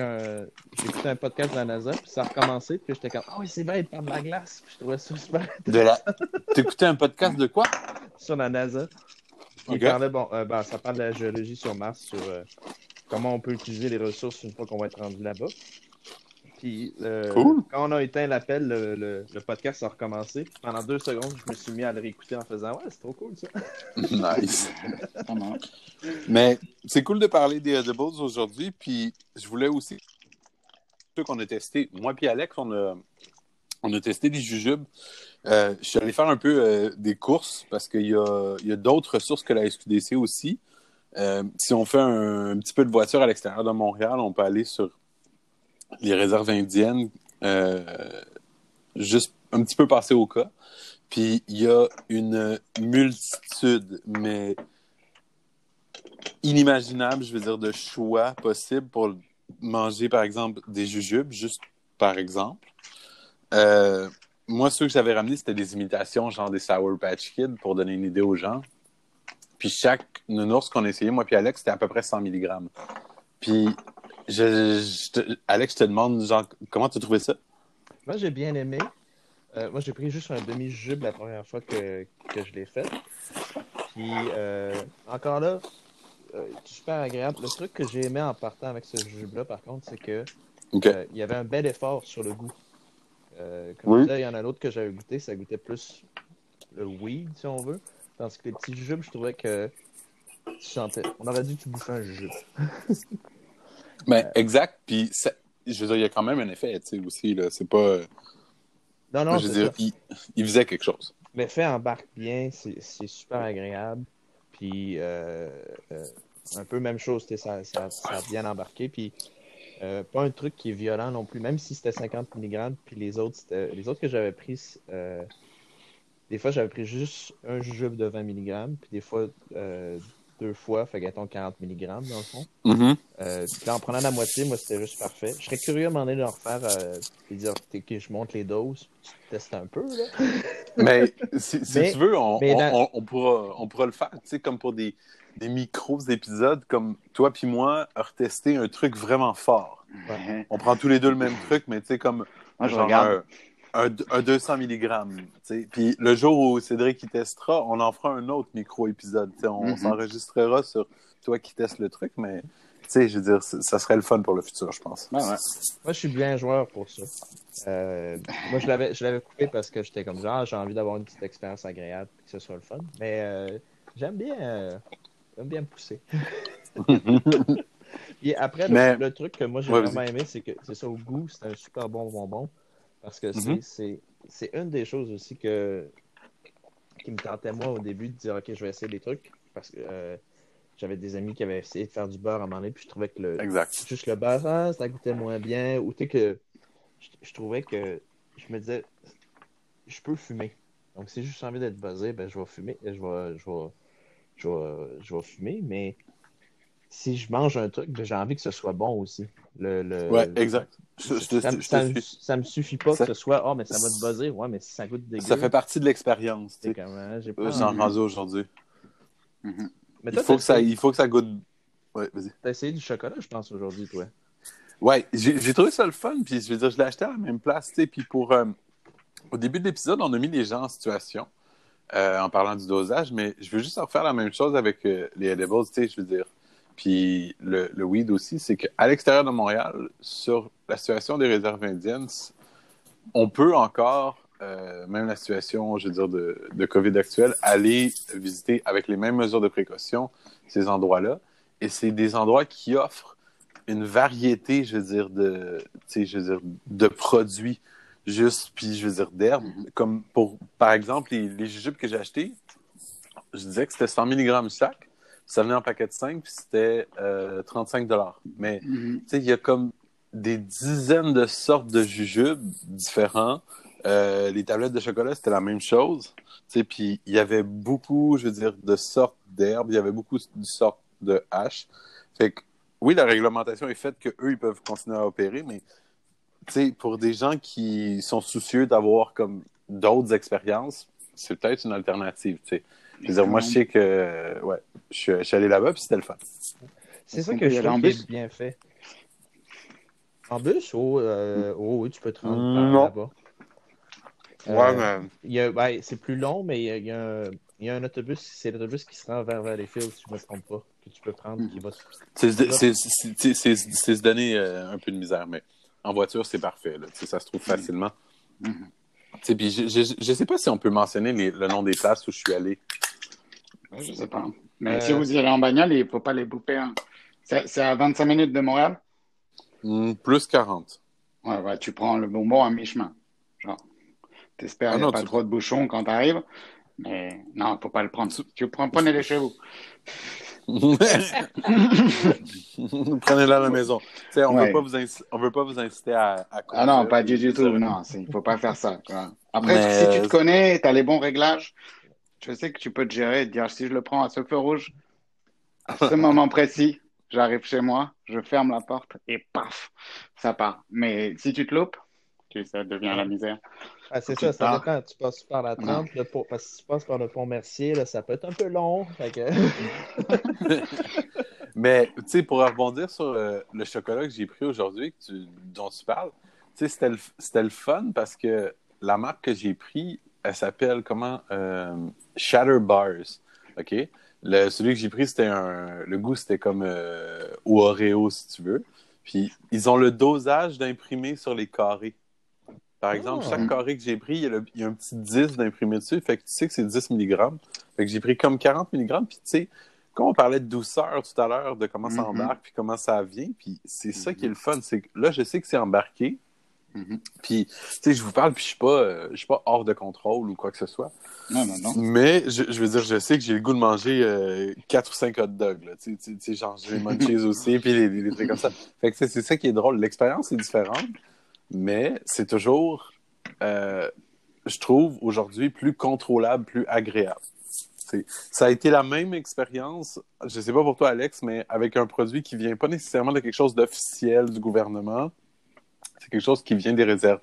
écouté un podcast de la NASA, puis ça a recommencé, puis j'étais comme, ah oui, c'est vrai, il parle de la glace. Puis je trouvais ça super De la... T'écoutais un podcast de quoi? sur la NASA. Il Ok. parlait, bon, euh, ben, ça parle de la géologie sur Mars, sur euh, comment on peut utiliser les ressources une fois qu'on va être rendu là-bas. Puis, euh, Cool. quand on a éteint l'appel, le, le, le podcast a recommencé. Pendant deux secondes, je me suis mis à le réécouter en faisant Ouais, c'est trop cool ça. (laughs) Nice. Mais c'est cool de parler des Edibles aujourd'hui. Puis je voulais aussi ceux qu'on a testé. Moi puis Alex, on a, on a testé des jujubes. Euh, je suis allé faire un peu euh, des courses parce qu'il y a, il y a d'autres ressources que la SQDC aussi. Euh, si on fait un, un petit peu de voiture à l'extérieur de Montréal, on peut aller sur les réserves indiennes, euh, juste un petit peu passer au cas. Puis il y a une multitude, mais inimaginable, je veux dire, de choix possibles pour manger, par exemple, des jujubes, juste par exemple. Euh, moi, ceux que j'avais ramenés, c'était des imitations, genre des Sour Patch Kids, pour donner une idée aux gens. Puis chaque nounours qu'on a essayé, moi puis Alex, c'était à peu près 100 mg. Puis, je, je te- Alex, je te demande, genre, comment tu as trouvé ça? Moi, j'ai bien aimé. Euh, moi, j'ai pris juste un demi-jube la première fois que, que je l'ai fait. Puis, euh, encore là, euh, super agréable. Le truc que j'ai aimé en partant avec ce jube-là, par contre, c'est que euh, il y avait un bel effort sur le goût. Euh, comme Oui. disais, il y en a d'autres que j'avais goûté, ça goûtait plus le weed, si on veut. Tandis que les petits jujubes, je trouvais que tu sentais. On aurait dit que tu bouffais un (laughs) Mais exact, puis ça- je veux dire, il y a quand même un effet, tu sais, aussi, là. C'est pas... Non, non, je veux dire, il, il faisait quelque chose. L'effet embarque bien, c'est super agréable. Puis, euh, euh, un peu même chose, ça, ça, ça a bien embarqué. Puis, euh, pas un truc qui est violent non plus, même si c'était 50 mg. Puis les autres, les autres que j'avais pris, des fois, j'avais pris juste un jujube de 20 mg. Puis des fois, deux fois, fait qu'elle 40 mg dans le fond. Mhm. Euh, puis là, en prenant la moitié, moi, c'était juste parfait. Je serais curieux à un moment donné de le refaire euh, et dire que je monte les doses, tu testes un peu, là. (laughs) Mais si, si Mais- tu veux, on, mais on- dans- on- on pourra, on pourra le faire, tu sais, comme pour des, des micros épisodes, comme toi puis moi, à retester un truc vraiment fort. Ouais. On prend tous les deux le même truc, mais tu sais, comme Moi, je regarde. un, un- un 200 mg. Puis le jour où Cédric il testera, on en fera un autre micro-épisode. On Mhm. s'enregistrera sur toi qui testes le truc, mais tu sais, je veux dire, ça serait le fun pour le futur, je pense. Ouais, ouais. Moi, je suis bien joueur pour ça. Euh, moi, je l'avais, je l'avais coupé parce que j'étais comme genre, j'ai envie d'avoir une petite expérience agréable, que ce soit le fun. Mais euh, j'aime bien, euh, j'aime bien me pousser. (laughs) Et après, le, Mais- le truc que moi j'ai Ouais, vraiment aimé, c'est que c'est ça, au goût, c'est un super bon bonbon. Parce que c'est, Mhm. c'est, c'est une des choses aussi que qui me tentait moi au début de dire ok, je vais essayer des trucs. Parce que euh, j'avais des amis qui avaient essayé de faire du beurre à un moment donné, puis je trouvais que le, Exact. juste le beurre, ah, ça goûtait moins bien. Ou tu sais que je, je trouvais que je me disais, je peux fumer. Donc si j'ai juste envie d'être buzzé, ben je vais fumer. Je vais, je vais, je vais, je vais fumer, mais si je mange un truc, ben, j'ai envie que ce soit bon aussi. Le, le- Ouais, le- exact. Je, je te- ça, ça ça me suffit pas Ça- que ce soit, oh, mais ça va te buzzer. Ouais, mais si ça goûte dégueu. Ça fait partie de l'expérience. tu c'est sais. comme, hein, j'ai pas Euh, envie. J'en rendu aujourd'hui. Mhm. Mais Il faut, que ça, il faut que ça goûte. Ouais, vas-y. t'as essayé du chocolat, je pense, aujourd'hui, toi. Ouais, j'ai trouvé ça le fun, puis je veux dire, je l'ai acheté à la même place, tu sais, puis pour... euh, au début de l'épisode, on a mis les gens en situation euh, en parlant du dosage, mais je veux juste refaire la même chose avec euh, les edibles, tu sais, je veux dire. Puis le, le weed aussi, c'est qu'à l'extérieur de Montréal, sur la situation des réserves indiennes, on peut encore, euh, même la situation, je veux dire, de, de COVID actuelle, aller visiter avec les mêmes mesures de précaution ces endroits-là. Et c'est des endroits qui offrent une variété, je veux dire, de, je veux dire, de produits juste, puis je veux dire, d'herbes. Comme pour, par exemple, les, les jujubes que j'ai achetés, je disais que c'était 100 mg chaque. Ça venait en paquet de 5, puis c'était euh, 35 Mais Mhm. tu sais, il y a comme des dizaines de sortes de jujubes différents. Euh, les tablettes de chocolat, c'était la même chose. Tu sais, puis il y avait beaucoup, je veux dire, de sortes d'herbes. Il y avait beaucoup de sortes de haches. Fait que, oui, la réglementation est faite que eux ils peuvent continuer à opérer, mais tu sais, pour des gens qui sont soucieux d'avoir comme d'autres expériences, c'est peut-être une alternative, tu sais. Je veux dire, moi, je sais que, euh, ouais, je suis, je suis allé là-bas, puis c'était le fun. C'est ça que je trouve bus? bien fait. En bus? Oh, euh, oh oui, tu peux te rendre Mm, là-bas. Euh, il y a- ben, c'est plus long, mais il y y a un, il y a un autobus, c'est l'autobus qui se rend vers Valleyfield, si je ne me trompe pas, que tu peux prendre, qui va... C'est se donner euh, un peu de misère, mais en voiture, c'est parfait. Là. Ça se trouve facilement. Mhm. Puis je, je, je sais pas si on peut mentionner les- le nom des places où je suis allé. Ouais, Je sais pas. Mais Euh, si vous y allez en bagnole, il faut pas les louper. hein. C'est à 25 minutes de Montréal? Hmm, plus 40. Ouais, ouais, tu prends le bonbon à mi-chemin. Genre, t'espères Ah n'y a pas tu- trop de bouchons quand t'arrives. Mais non, faut pas le prendre. Tu prends, prenez-les chez vous. (laughs) Prenez-le à la maison. On Ouais. veut pas vous inc- on veut pas vous inciter à, à Ah non, pas du tout. Non, il faut pas faire ça. quoi. Après, Mais- si tu te connais, tu as les bons réglages, je sais que tu peux te gérer et te dire si je le prends à ce feu rouge, à ce (laughs) moment précis, j'arrive chez moi, je ferme la porte et paf, ça part. Mais si tu te loupes, tu- ça devient la misère. Ah, c'est ça, ça dépend. Tu passes par la 30, le pont- parce que si tu passes par le pont Mercier, là, ça peut être un peu long. fait que- (laughs) Mais, tu sais, pour rebondir sur euh, le chocolat que j'ai pris aujourd'hui, tu- dont tu parles, tu sais, c'était le, c'était le fun parce que la marque que j'ai pris, elle s'appelle comment? Euh, Shatter Bars. OK? Le, celui que j'ai pris, c'était un. Le goût, c'était comme euh, au Oreo, si tu veux. Puis, ils ont le dosage d'imprimé sur les carrés. Par exemple, Ah. chaque carré que j'ai pris, il y, a le- il y a un petit 10 d'imprimé dessus. Fait que tu sais que c'est 10 mg. Fait que j'ai pris comme 40 mg. Puis, tu sais, quand on parlait de douceur tout à l'heure, de comment ça Mhm. embarque, puis comment ça vient, puis c'est ça qui est le fun. C'est que là, je sais que c'est embarqué. Mhm. Puis, tu sais, je vous parle, puis je suis pas, euh, je suis pas hors de contrôle ou quoi que ce soit. Non, non, non. Mais je, je veux dire, je sais que j'ai le goût de manger euh, 4 ou 5 hot dogs. Là. Tu sais, genre, j'ai les munchies (laughs) aussi, puis les, les trucs comme ça. Fait que c'est ça qui est drôle. L'expérience est différente, mais c'est toujours, euh, je trouve, aujourd'hui, plus contrôlable, plus agréable. Ça a été la même expérience, je sais pas pour toi, Alex, mais avec un produit qui vient pas nécessairement de quelque chose d'officiel du gouvernement. C'est quelque chose qui vient des réserves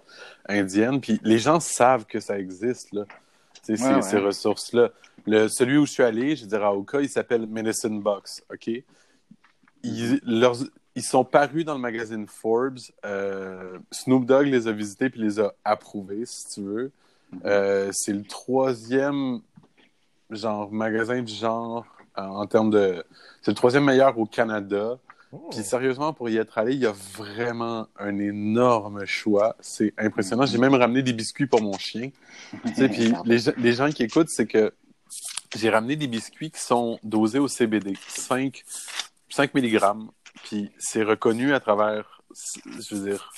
indiennes. Puis les gens savent que ça existe, là. Ces, Ouais, ouais. ces ressources-là. Celui où je suis allé, je dire, à Oka, il s'appelle Medicine Box, OK? Ils, leurs- ils sont parus dans le magazine Forbes. Euh, Snoop Dogg les a visités puis les a approuvés, si tu veux. Euh, c'est le troisième genre magasin du genre euh, en termes de. C'est le troisième meilleur au Canada. Oh. Puis sérieusement, pour y être allé, il y a vraiment un énorme choix. C'est impressionnant. J'ai même ramené des biscuits pour mon chien. Tu sais, puis (laughs) les, gens- les gens qui écoutent, c'est que j'ai ramené des biscuits qui sont dosés au CBD, 5, 5 mg. Puis c'est reconnu à travers, je veux dire,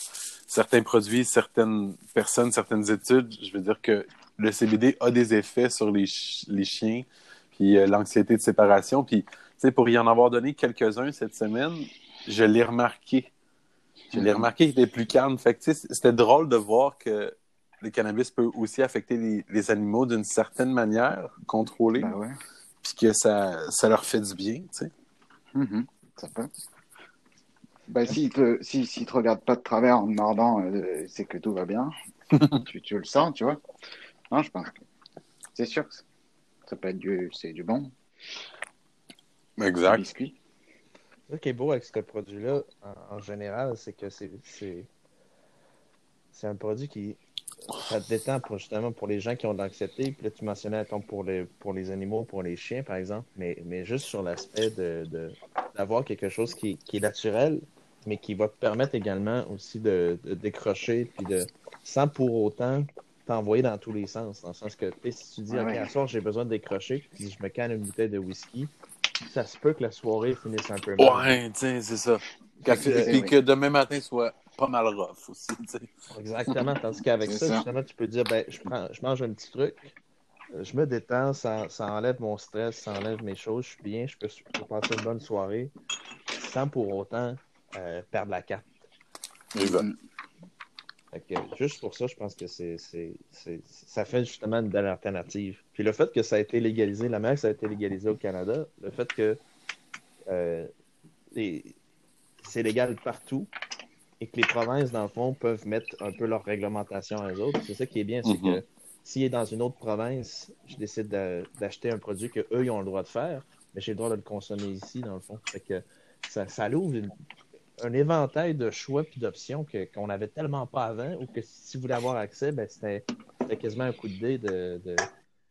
certains produits, certaines personnes, certaines études. Je veux dire que le CBD a des effets sur les, ch- les chiens, puis euh, l'anxiété de séparation. Puis, tu sais, pour y en avoir donné quelques-uns cette semaine, je l'ai remarqué. Je l'ai Mhm. remarqué qu'il était plus calme. Fait que, tu sais, c'était drôle de voir que le cannabis peut aussi affecter les, les animaux d'une certaine manière, contrôlée, Bah ouais. puis que ça, ça leur fait du bien, tu sais. Mhm. Ça peut. Bah, s'il te, si, s'il te regarde pas de travers en te mordant, euh, c'est que tout va bien. (laughs) tu, tu le sens, tu vois. Non, je pense que c'est sûr que ça peut être du, c'est du bon. Du Exact. biscuit. Ce qui est beau avec ce produit-là, en, en général, c'est que c'est c'est c'est un produit qui ça te détend pour justement pour les gens qui ont de l'anxiété. Puis là, tu mentionnais attends, pour les pour les animaux, pour les chiens, par exemple, mais, mais juste sur l'aspect de de- d'avoir quelque chose qui, qui est naturel, mais qui va te permettre également aussi de, de décrocher puis de sans pour autant t'envoyer dans tous les sens. Dans le sens que si tu dis OK, à soir j'ai besoin de décrocher, puis je me canne une bouteille de whisky, ça se peut que la soirée finisse un peu mal. Ouais, sais, c'est ça. Puis oui. que demain matin soit pas mal rough aussi. Exactement. Tandis qu'avec ça, ça. justement, tu peux dire, ben, je, prends, je mange un petit truc, je me détends, ça, ça enlève mon stress, ça enlève mes choses, je suis bien, je peux, je peux passer une bonne soirée sans pour autant euh, perdre la carte. Exact. Fait que, juste pour ça, je pense que c'est, c'est, c'est- ça fait justement une belle alternative. Puis le fait que ça a été légalisé, la manière que ça a été légalisé au Canada, le fait que euh, les- c'est légal partout et que les provinces, dans le fond, peuvent mettre un peu leur réglementation à eux autres. C'est ça qui est bien, c'est que s'il est dans une autre province, je décide de- d'acheter un produit que eux ils ont le droit de faire, mais j'ai le droit de le consommer ici, dans le fond. Fait que ça, ça ouvre une- un éventail de choix puis d'options qu'on n'avait tellement pas avant, ou que si vous voulez avoir accès, ben, c'était quasiment un coup de dé de, de,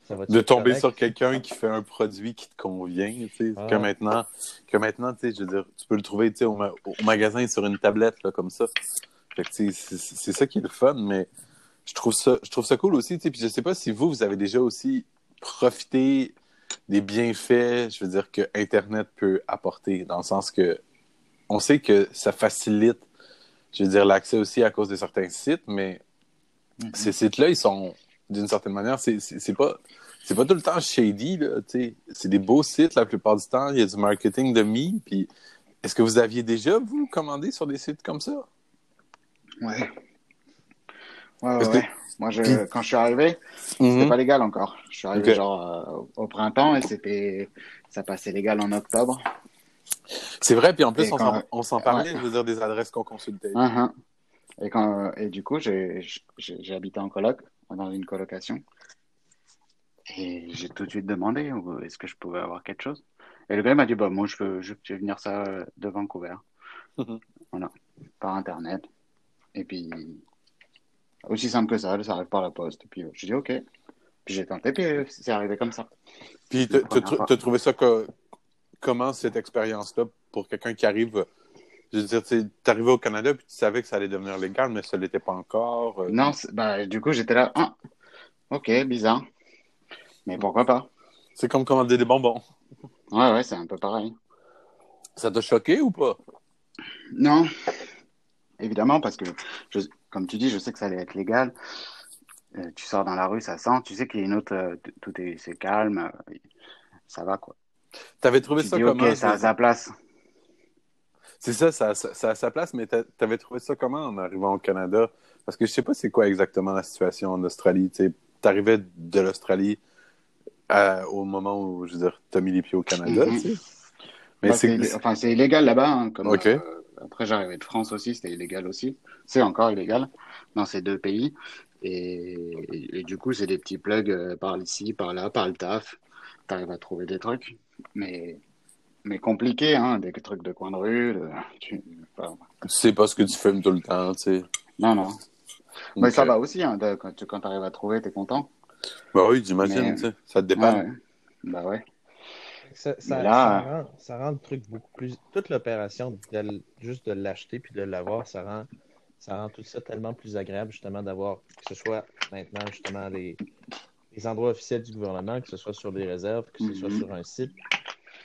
ça va de tomber sur quelqu'un qui fait un produit qui te convient, tu sais, Ah. que maintenant, que maintenant, tu sais, je veux dire, tu peux le trouver, tu sais, au, ma- au magasin sur une tablette, là, comme ça. Fait que, tu sais, c'est c'est ça qui est le fun, mais je trouve ça, je trouve ça cool aussi, tu sais, puis je sais pas si vous, vous avez déjà aussi profité des bienfaits, je veux dire, que Internet peut apporter, dans le sens que on sait que ça facilite, je veux dire, l'accès aussi à cause de certains sites, mais Mhm. ces sites-là, ils sont, d'une certaine manière, c'est pas, c'est pas tout le temps shady, là. C'est des beaux sites la plupart du temps. Il y a du marketing de mis. Puis, est-ce que vous aviez déjà, vous, commandé sur des sites comme ça? Ouais. Ouais, ouais. Moi, je, quand je suis arrivé, c'était pas légal encore. Je suis arrivé genre euh, au printemps et c'était, ça passait légal en octobre. C'est vrai, puis en plus, Et on quand- s'en- parlait, Ouais. je veux dire, des adresses qu'on consultait. Mhm. Et quand, et du coup, j'ai, habité en coloc, dans une colocation. Et j'ai tout de suite demandé, euh, est-ce que je pouvais avoir quelque chose? Et le gars m'a dit, bah, moi, je veux, je je vais venir ça euh, de Vancouver. Mhm. Voilà. Par Internet. Et puis, aussi simple que ça, ça arrive par la poste. Et puis, j'ai dit, OK. Puis j'ai tenté, puis c'est arrivé comme ça. Puis, fois. t'as trouvé ça que, comment cette expérience-là pour quelqu'un qui arrive, je veux dire, tu arrivé au Canada, puis tu savais que ça allait devenir légal, mais ça l'était pas encore. euh, Non, bah, du coup, j'étais là, ah, OK, bizarre. Mais pourquoi pas? C'est comme commander des bonbons. Ouais, ouais, c'est un peu pareil. Ça t'a choqué ou pas? Non, évidemment, parce que, je, comme tu dis, je sais que ça allait être légal. Euh, tu sors dans la rue, ça sent. Tu sais qu'il y a une autre, euh, tout est, c'est calme, ça va quoi. T'avais trouvé Tu ça comment? ok, ça? a sa place. C'est ça, ça, a sa place, mais t'a- t'avais trouvé ça comment en arrivant au Canada? Parce que je sais pas c'est quoi exactement la situation en Australie. T'arrivais de l'Australie, à- au moment où, je veux dire, t'as mis les pieds au Canada, Mhm. sais. Mais Bah, c'est... enfin, c'est illégal là-bas. hein, comme, euh, après, j'arrivais de France aussi, c'était illégal aussi. C'est encore illégal dans ces deux pays. Et, et- et du coup, c'est des petits plugs euh, par ici, par là, par le taf. T'arrives à trouver des trucs, mais, mais compliqués, hein, des trucs de coin de rue. de- tu- enfin, Tu sais pas ce que tu fumes tout le temps, tu sais. non, non. Mais ça va aussi, hein, de- quand tu quand arrives à trouver, t'es content. Bah oui, j'imagine, Mais- tu sais. Ça te Ouais, dépend. ouais. Bah ouais. Ça, ça, Mais là, ça rend, ça rend le truc beaucoup plus. Toute l'opération, de juste de l'acheter puis de l'avoir, ça rend, ça rend tout ça tellement plus agréable, justement, d'avoir que ce soit maintenant, justement, les, les endroits officiels du gouvernement, que ce soit sur des réserves, que ce soit Mhm. sur un site.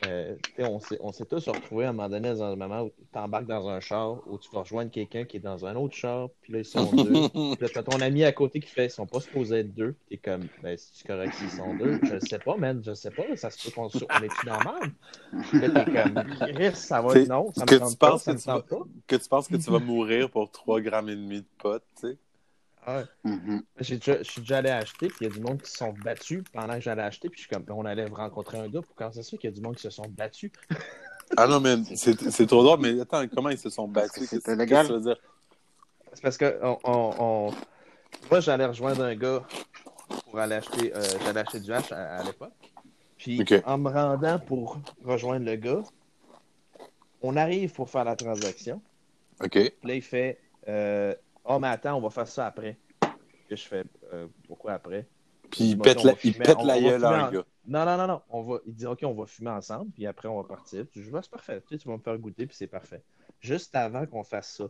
Euh, tu on s'est tous retrouvés à un moment donné dans un moment où tu embarques dans un char, où tu vas rejoindre quelqu'un qui est dans un autre char, puis là, ils sont deux. (laughs) Puis là, t'as ton ami à côté qui fait, ils sont pas supposés être deux. T'es comme, ben, c'est correct s'ils sont deux. Je sais pas, man, je sais pas. Ça se peut qu'on merde? Puis là, t'es comme, Chris, ça va être non, ça que me tu tente pas, penses ça que me tu pas. que tu penses que tu vas mourir pour 3 grammes et demi de pot, tu sais? Ah ouais. J'ai déjà- Je suis déjà allé acheter, puis il y a du monde qui se sont battus pendant que j'allais acheter, puis je suis comme, on allait rencontrer un gars, pour quand c'est sûr qu'il y a du monde qui se sont battus. (laughs) Ah non, mais c'est c'est trop drôle, mais attends, comment ils se sont battus? c'était légal. C'est parce que on, on- on- moi, j'allais rejoindre un gars pour aller acheter, euh, j'allais acheter du hache à, à l'époque. Puis en me rendant pour rejoindre le gars, on arrive pour faire la transaction. OK. Puis là, il fait euh, Oh, mais attends, on va faire ça après. Que je fais? Euh, Pourquoi après? Puis il pète la, il pète la gueule en- gars. Non, non, non, non. On va... Il dit OK, on va fumer ensemble, puis après, on va partir. Je dis Ouais, c'est parfait. Tu, sais, tu vas me faire goûter, puis c'est parfait. Juste avant qu'on fasse ça,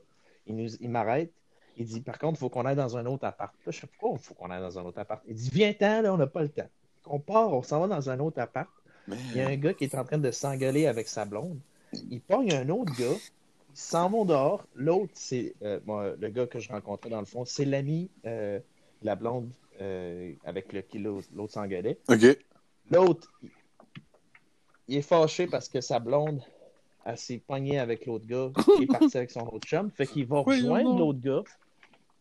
il, nous... il m'arrête. Il dit Par contre, il faut qu'on aille dans un autre appart. Là, je sais pourquoi il faut qu'on aille dans un autre appart? Il dit Viens-t'en, là, on n'a pas le temps. On part, on s'en va dans un autre appart. Il y a un gars qui est en train de s'engueuler avec sa blonde. Il pogne un autre gars. Ils s'en vont dehors. L'autre, c'est euh, moi, le gars que je rencontrais dans le fond. C'est l'ami euh, de la blonde euh, avec le qui l'autre s'engueulait. OK. L'autre, il- est fâché parce que sa blonde, elle s'est pognée avec l'autre gars qui est parti avec son autre chum. Fait qu'il va rejoindre l'autre gars.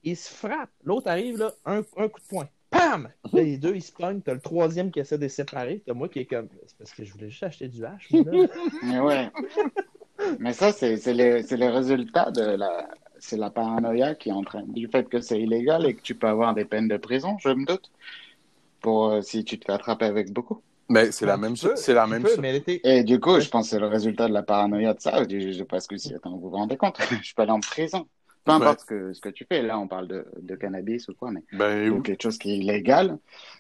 Il se frappe. L'autre arrive, là, un, un coup de poing. Pam! Là, les deux, ils se pognent. T'as le troisième qui essaie de les séparer. T'as moi qui est comme. C'est parce que je voulais juste acheter du hache, moi, là. Mais (laughs) ouais. Mais ça, c'est les, les résultats de la. C'est la paranoïa qui est en train. Du fait que c'est illégal et que tu peux avoir des peines de prison, je me doute. Pour euh, si tu te fais attraper avec beaucoup. Mais c'est la Tu même chose. C'est la tu même chose. Et du coup, je pense que c'est le résultat de la paranoïa de ça. Je, je, parce que si, attends, vous vous rendez compte, (laughs) je peux aller en prison. Peu importe ce, que, ce que tu fais. Là, on parle de, de cannabis ou quoi, mais Ben ou oui, quelque chose qui est illégal.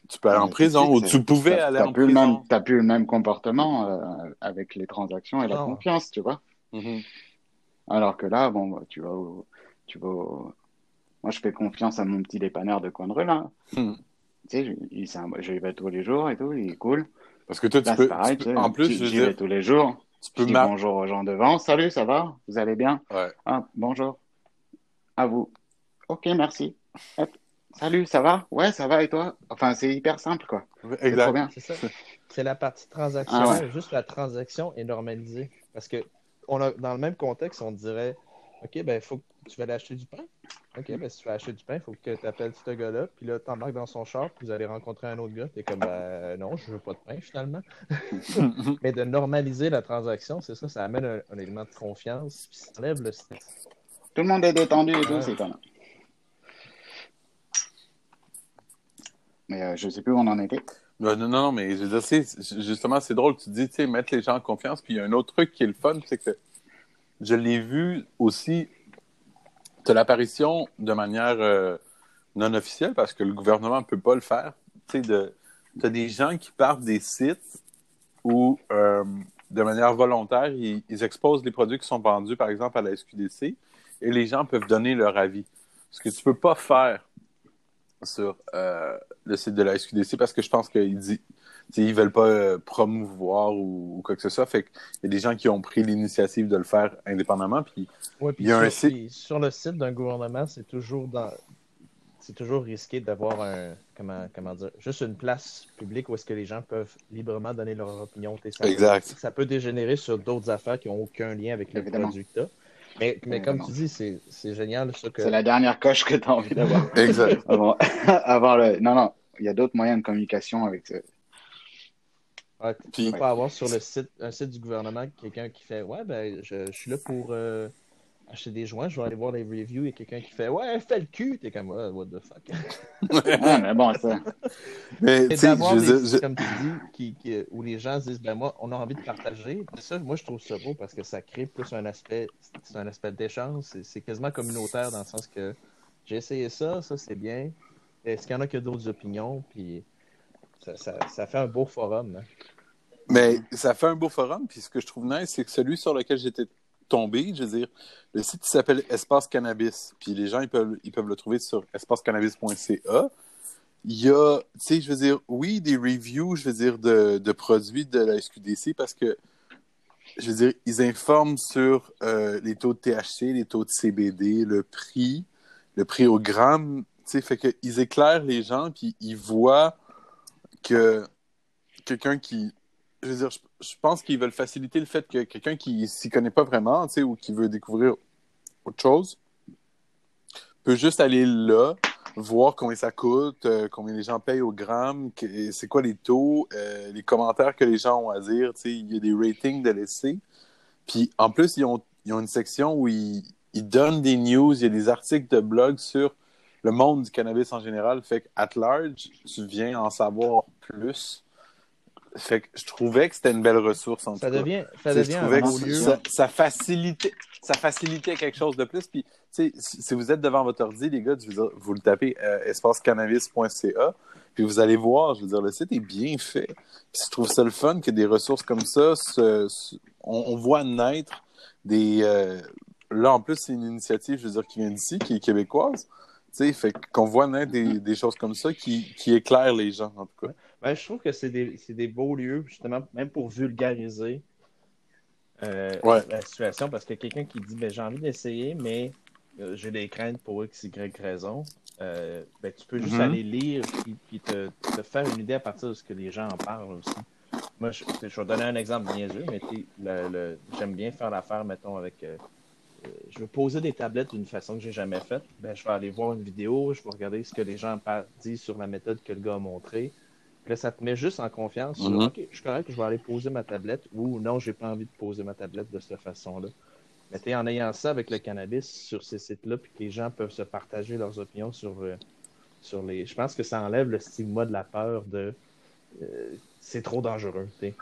tu peux aller en Euh, prison ou tu pouvais aller en plus le même, prison. t'as plus le même comportement euh, avec les transactions et la Non. confiance, tu vois. Mhm. Alors que là, bon, bah, tu vas, au- tu vas. au- Moi, je fais confiance à mon petit dépanneur de coin de rue là. Hmm. Tu sais, il, un- je vais tous les jours et tout, il est cool. Parce que toi, tu Là, peux. c'est pareil, tu tu peux- en plus, j'y- je vais tous les jours. tu Je peux dis ma- bonjour aux gens devant. Salut, ça va? Vous allez bien? Ouais. Ah, bonjour. À vous. Ok, merci. Hop. Salut, ça va? Ouais, ça va et toi? Enfin, c'est hyper simple, quoi. Exact. C'est ça. C'est la partie transactionnelle. Ah ouais. Juste la transaction est normalisée. Parce que on a, dans le même contexte, on dirait OK, ben, faut que tu vas aller acheter du pain. OK, ben, si tu vas acheter du pain, il faut que tu appelles ce gars-là. Puis là, tu embarques dans son char, puis vous allez rencontrer un autre gars. Tu es comme, ben, non, je veux pas de pain, finalement. (laughs) Mais de normaliser la transaction, c'est ça, ça amène un, un élément de confiance, puis ça enlève le stress. Tout le monde est détendu et tout, Ouais. c'est étonnant. Mais euh, je sais plus où on en était. Non, non, non, mais je justement, c'est drôle. Tu dis, tu sais, mettre les gens en confiance. Puis il y a un autre truc qui est le fun, c'est que je l'ai vu aussi. As l'apparition de manière euh, non officielle parce que le gouvernement ne peut pas le faire. Tu sais, de, as des gens qui partent des sites où, euh, de manière volontaire, ils, ils exposent les produits qui sont vendus, par exemple, à la SQDC et les gens peuvent donner leur avis. Ce que tu peux pas faire sur euh, le site de la SQDC parce que je pense qu'ils dit, ils veulent pas euh, promouvoir ou, ou quoi que ce soit. Fait qu'il y a des gens qui ont pris l'initiative de le faire indépendamment. Puis Ouais, puis Il y a sur, un site- sur le site d'un gouvernement, c'est toujours dans c'est toujours risqué d'avoir un comment comment dire juste une place publique où est-ce que les gens peuvent librement donner leur opinion. Ça, Exact. ça peut dégénérer sur d'autres affaires qui n'ont aucun lien avec le Évidemment. produit que. Mais, mais comme tu dis, c'est c'est génial que C'est la dernière coche que tu as envie d'avoir. (laughs) Exact. Avant- (laughs) avoir le... Non, non, il y a d'autres moyens de communication avec ce- Ouais, tu Puis- peux pas avoir sur le site, un site du gouvernement quelqu'un qui fait Ouais, ben, je, je suis là pour euh, acheter des joints, je vais aller voir les reviews. Et quelqu'un qui fait Ouais, fais le cul. T'es comme what the fuck. Mais bon, ça. Mais, Et tu sais, d'avoir des je- comme tu dis, qui, qui- où les gens se disent Ben, moi, on a envie de partager. Ça, moi, je trouve ça beau parce que ça crée plus un aspect, c'est un aspect d'échange. C'est c'est quasiment communautaire dans le sens que j'ai essayé ça, ça c'est bien. Est-ce qu'il y en a qui ont d'autres opinions? Puis ça, ça, ça fait un beau forum. hein. Mais ça fait un beau forum, puis ce que je trouve nice, c'est que celui sur lequel j'étais tombé, je veux dire, le site s'appelle Espace Cannabis, puis les gens ils peuvent, ils peuvent le trouver sur espacecannabis.ca. Il y a, tu sais, je veux dire, oui, des reviews, je veux dire, de, de produits de la SQDC parce que, je veux dire, ils informent sur euh, les taux de THC, les taux de CBD, le prix, le prix au gramme, tu sais, fait qu'ils éclairent les gens, puis ils voient que quelqu'un qui, je veux dire, je, pense qu'ils veulent faciliter le fait que quelqu'un qui s'y connaît pas vraiment, tu sais, ou qui veut découvrir autre chose, peut juste aller là, voir combien ça coûte, euh, combien les gens payent au gramme, c'est quoi les taux, euh, les commentaires que les gens ont à dire, tu sais, il y a des ratings de laisser. Puis en plus, ils ont, ils ont une section où ils, ils donnent des news, il y a des articles de blog sur le monde du cannabis en général. Fait qu'à large, tu viens en savoir plus. Fait que je trouvais que c'était une belle ressource en Ça tout cas. devient, ça Tu sais, devient je un trouvais beau que lieu. ça, ça facilitait, ça facilitait quelque chose de plus. Puis, si vous êtes devant votre ordi, les gars, je veux dire, vous le tapez euh, espacecannabis.ca, puis vous allez voir, je veux dire, le site est bien fait. Puis je trouve ça le fun que des ressources comme ça, se- se- on, on voit naître des. euh, là, en plus, c'est une initiative, je veux dire, qui vient d'ici, qui est québécoise. Tu sais, fait qu'on voit naître des, des choses comme ça qui, qui éclairent les gens, en tout cas. Ben, je trouve que c'est des, des beaux lieux, justement, même pour vulgariser euh, Ouais. la situation, parce que quelqu'un qui dit ben, j'ai envie d'essayer, mais euh, j'ai des craintes pour X, Y raison, euh, ben, tu peux juste Mhm. aller lire puis, puis te, te faire une idée à partir de ce que les gens en parlent aussi. Moi, je, je vais donner un exemple niaiseux, mais tu sais, le, le- j'aime bien faire l'affaire, mettons, avec. je veux poser des tablettes d'une façon que j'ai jamais faite. Ben, je vais aller voir une vidéo, je vais regarder ce que les gens disent sur la méthode que le gars a montré. Puis là, ça te met juste en confiance sur Mhm. OK, je suis correct, je vais aller poser ma tablette ou non, j'ai pas envie de poser ma tablette de cette façon-là. Mais en ayant ça avec le cannabis sur ces sites-là, puis que les gens peuvent se partager leurs opinions sur, euh, sur les. Je pense que ça enlève le stigma de la peur de euh, c'est trop dangereux. t'sais.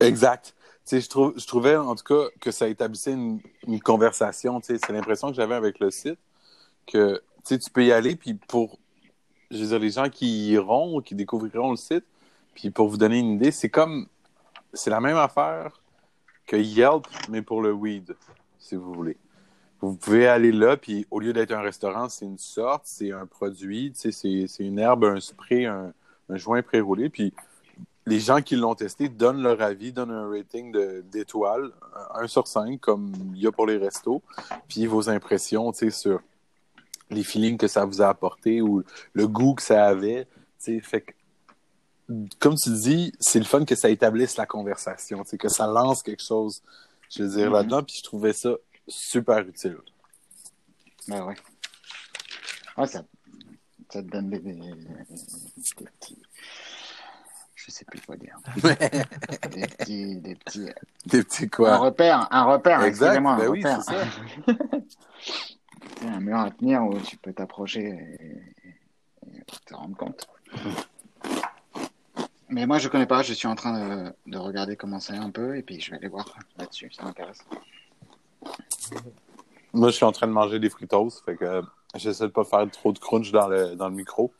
Exact. Je, trouve, je trouvais en tout cas que ça établissait une, une conversation. C'est l'impression que j'avais avec le site que tu peux y aller, puis pour je veux dire, les gens qui iront, qui découvriront le site, puis pour vous donner une idée, c'est comme c'est la même affaire que Yelp, mais pour le weed, si vous voulez. Vous pouvez aller là, puis au lieu d'être un restaurant, c'est une sorte, c'est un produit, c'est une herbe, un spray, un, joint pré-roulé, puis les gens qui l'ont testé donnent leur avis, donnent un rating d'étoiles, 1 sur 5, comme il y a pour les restos, puis vos impressions, sur les feelings que ça vous a apporté ou le goût que ça avait, fait que, comme tu dis, c'est le fun que ça établisse la conversation, que ça lance quelque chose, je veux dire, Mhm. là-dedans, puis je trouvais ça super utile. Ben ouais. Ouais, ça, ça te donne des, des, des petits. Je sais plus quoi dire. (laughs) des petits. Des petits Des petits Un quoi. repère, un repère, Exact, excusez-moi, un ben oui, repère. c'est ça. (laughs) C'est un mur à tenir où tu peux t'approcher et, et te rendre compte. Mais moi, je connais pas, je suis en train de, de regarder comment c'est un peu et puis je vais aller voir là-dessus, ça m'intéresse. Moi, je suis en train de manger des fritos, fait que euh, j'essaie de pas faire trop de crunch dans le, dans le micro.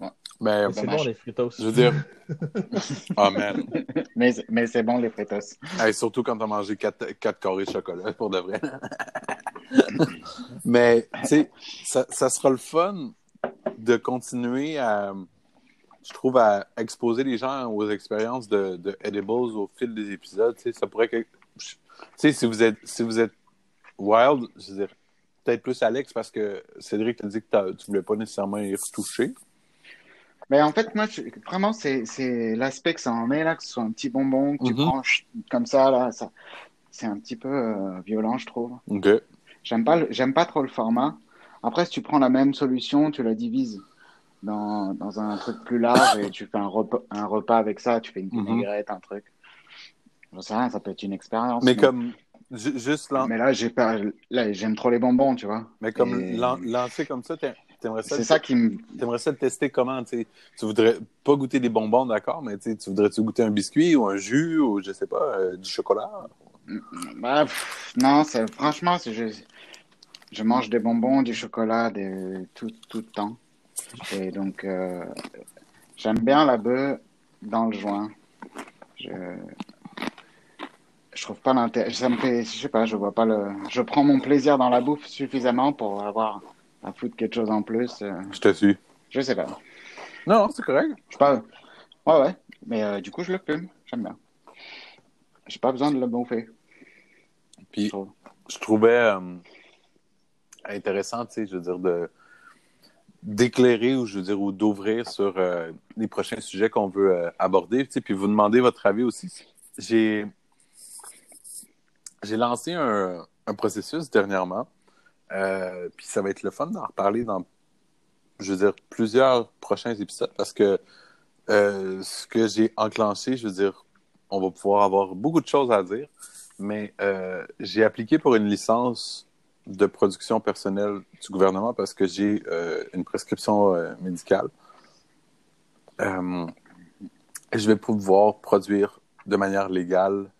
Ouais. Mais, Mais c'est bon, les fritos. je veux dire, oh (laughs) man. Mais, mais c'est bon, les fritos. Hey, surtout quand t'as mangé 4, quatre carrés de chocolat, pour de vrai. (laughs) Mais, tu sais, ça, ça sera le fun de continuer à, je trouve, à exposer les gens aux expériences de, de Edibles au fil des épisodes. Tu sais, ça pourrait que... Tu sais, si vous êtes, si vous êtes wild, je veux dire, peut-être plus Alex parce que Cédric t'a dit que tu voulais pas nécessairement y retoucher. Mais en fait, moi, je- vraiment, c'est l'aspect que ça en est, là, que ce soit un petit bonbon que tu Mhm. prends ch- comme ça, là, ça, c'est un petit peu euh, violent, je trouve. OK. J'aime pas, j'aime pas trop le format. Après, si tu prends la même solution, tu la divises. dans, dans un truc plus large et tu fais un repas, un repas avec ça, tu fais une Mhm. vinaigrette, un truc. Je sais rien, ça peut être une expérience. Mais comme, ju- juste lan- Mais là, j'ai pas, là, j'aime trop les bonbons, tu vois. mais comme Et lan- lancer comme ça, t'a- t'aimerais ça, C'est ça qui me, t'aimerais ça le tester comment, tu? Tu voudrais pas goûter des bonbons, d'accord, mais tu voudrais-tu goûter un biscuit ou un jus ou je sais pas, euh, du chocolat? Bah, pff, non, franchement, c'est je, je mange des bonbons, du chocolat, des, tout, tout le temps. Et donc, euh, j'aime bien la bœuf dans le joint. Je, je trouve pas l'intérêt. Ça me fait, je sais pas, je vois pas le. Je prends mon plaisir dans la bouffe suffisamment pour avoir à foutre quelque chose en plus. euh, Je te suis. je sais pas. Non, c'est correct. Je sais pas. Ouais, ouais. Mais euh, du coup, je le fume. J'aime bien. J'ai pas besoin de le bouffer. Puis, je trouve. je trouvais euh, intéressant, tu sais, je veux dire, de d'éclairer ou je veux dire ou d'ouvrir sur euh, les prochains sujets qu'on veut euh, aborder, tu sais, puis vous demander votre avis aussi. J'ai j'ai lancé un, un processus dernièrement, euh, puis ça va être le fun d'en reparler dans, je veux dire, plusieurs prochains épisodes parce que ce que j'ai enclenché, je veux dire, on va pouvoir avoir beaucoup de choses à dire, mais j'ai appliqué pour une licence de production personnelle du gouvernement parce que j'ai euh, une prescription euh, médicale. Euh, je vais pouvoir produire de manière légale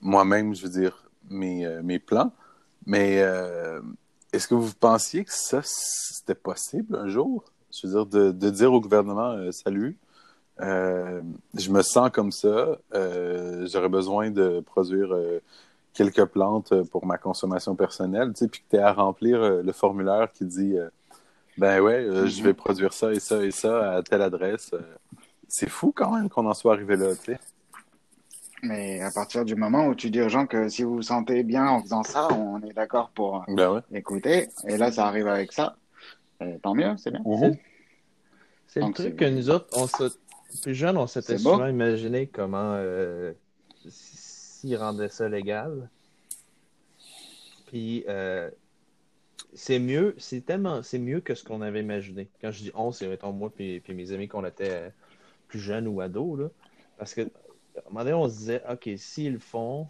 moi-même, je veux dire, mes, mes plans. Mais est-ce que vous pensiez que ça, c'était possible un jour? Je veux dire, de, dire au gouvernement, salut, je me sens comme ça, j'aurais besoin de produire quelques plantes euh, pour ma consommation personnelle, tu sais, puis que tu as à remplir euh, le formulaire qui dit, euh, ben ouais, euh, je vais produire ça et ça et ça à telle adresse. C'est fou quand même qu'on en soit arrivé là, tu sais. Mais à partir du moment où tu dis aux gens que si vous vous sentez bien en faisant ça, on est d'accord pour Ben ouais. écouter. Et là, ça arrive avec ça. Et tant mieux, c'est bien. Mhm. C'est le truc que nous autres, on se... plus jeunes, on s'était souvent imaginé comment euh, s'ils rendaient ça légal. Puis euh, c'est mieux, c'est tellement, c'est mieux que ce qu'on avait imaginé. Quand je dis on, c'est mettons moi puis, puis mes amis qu'on était euh, plus jeunes ou ados parce que un moment donné, on se disait, ok, s'ils le font,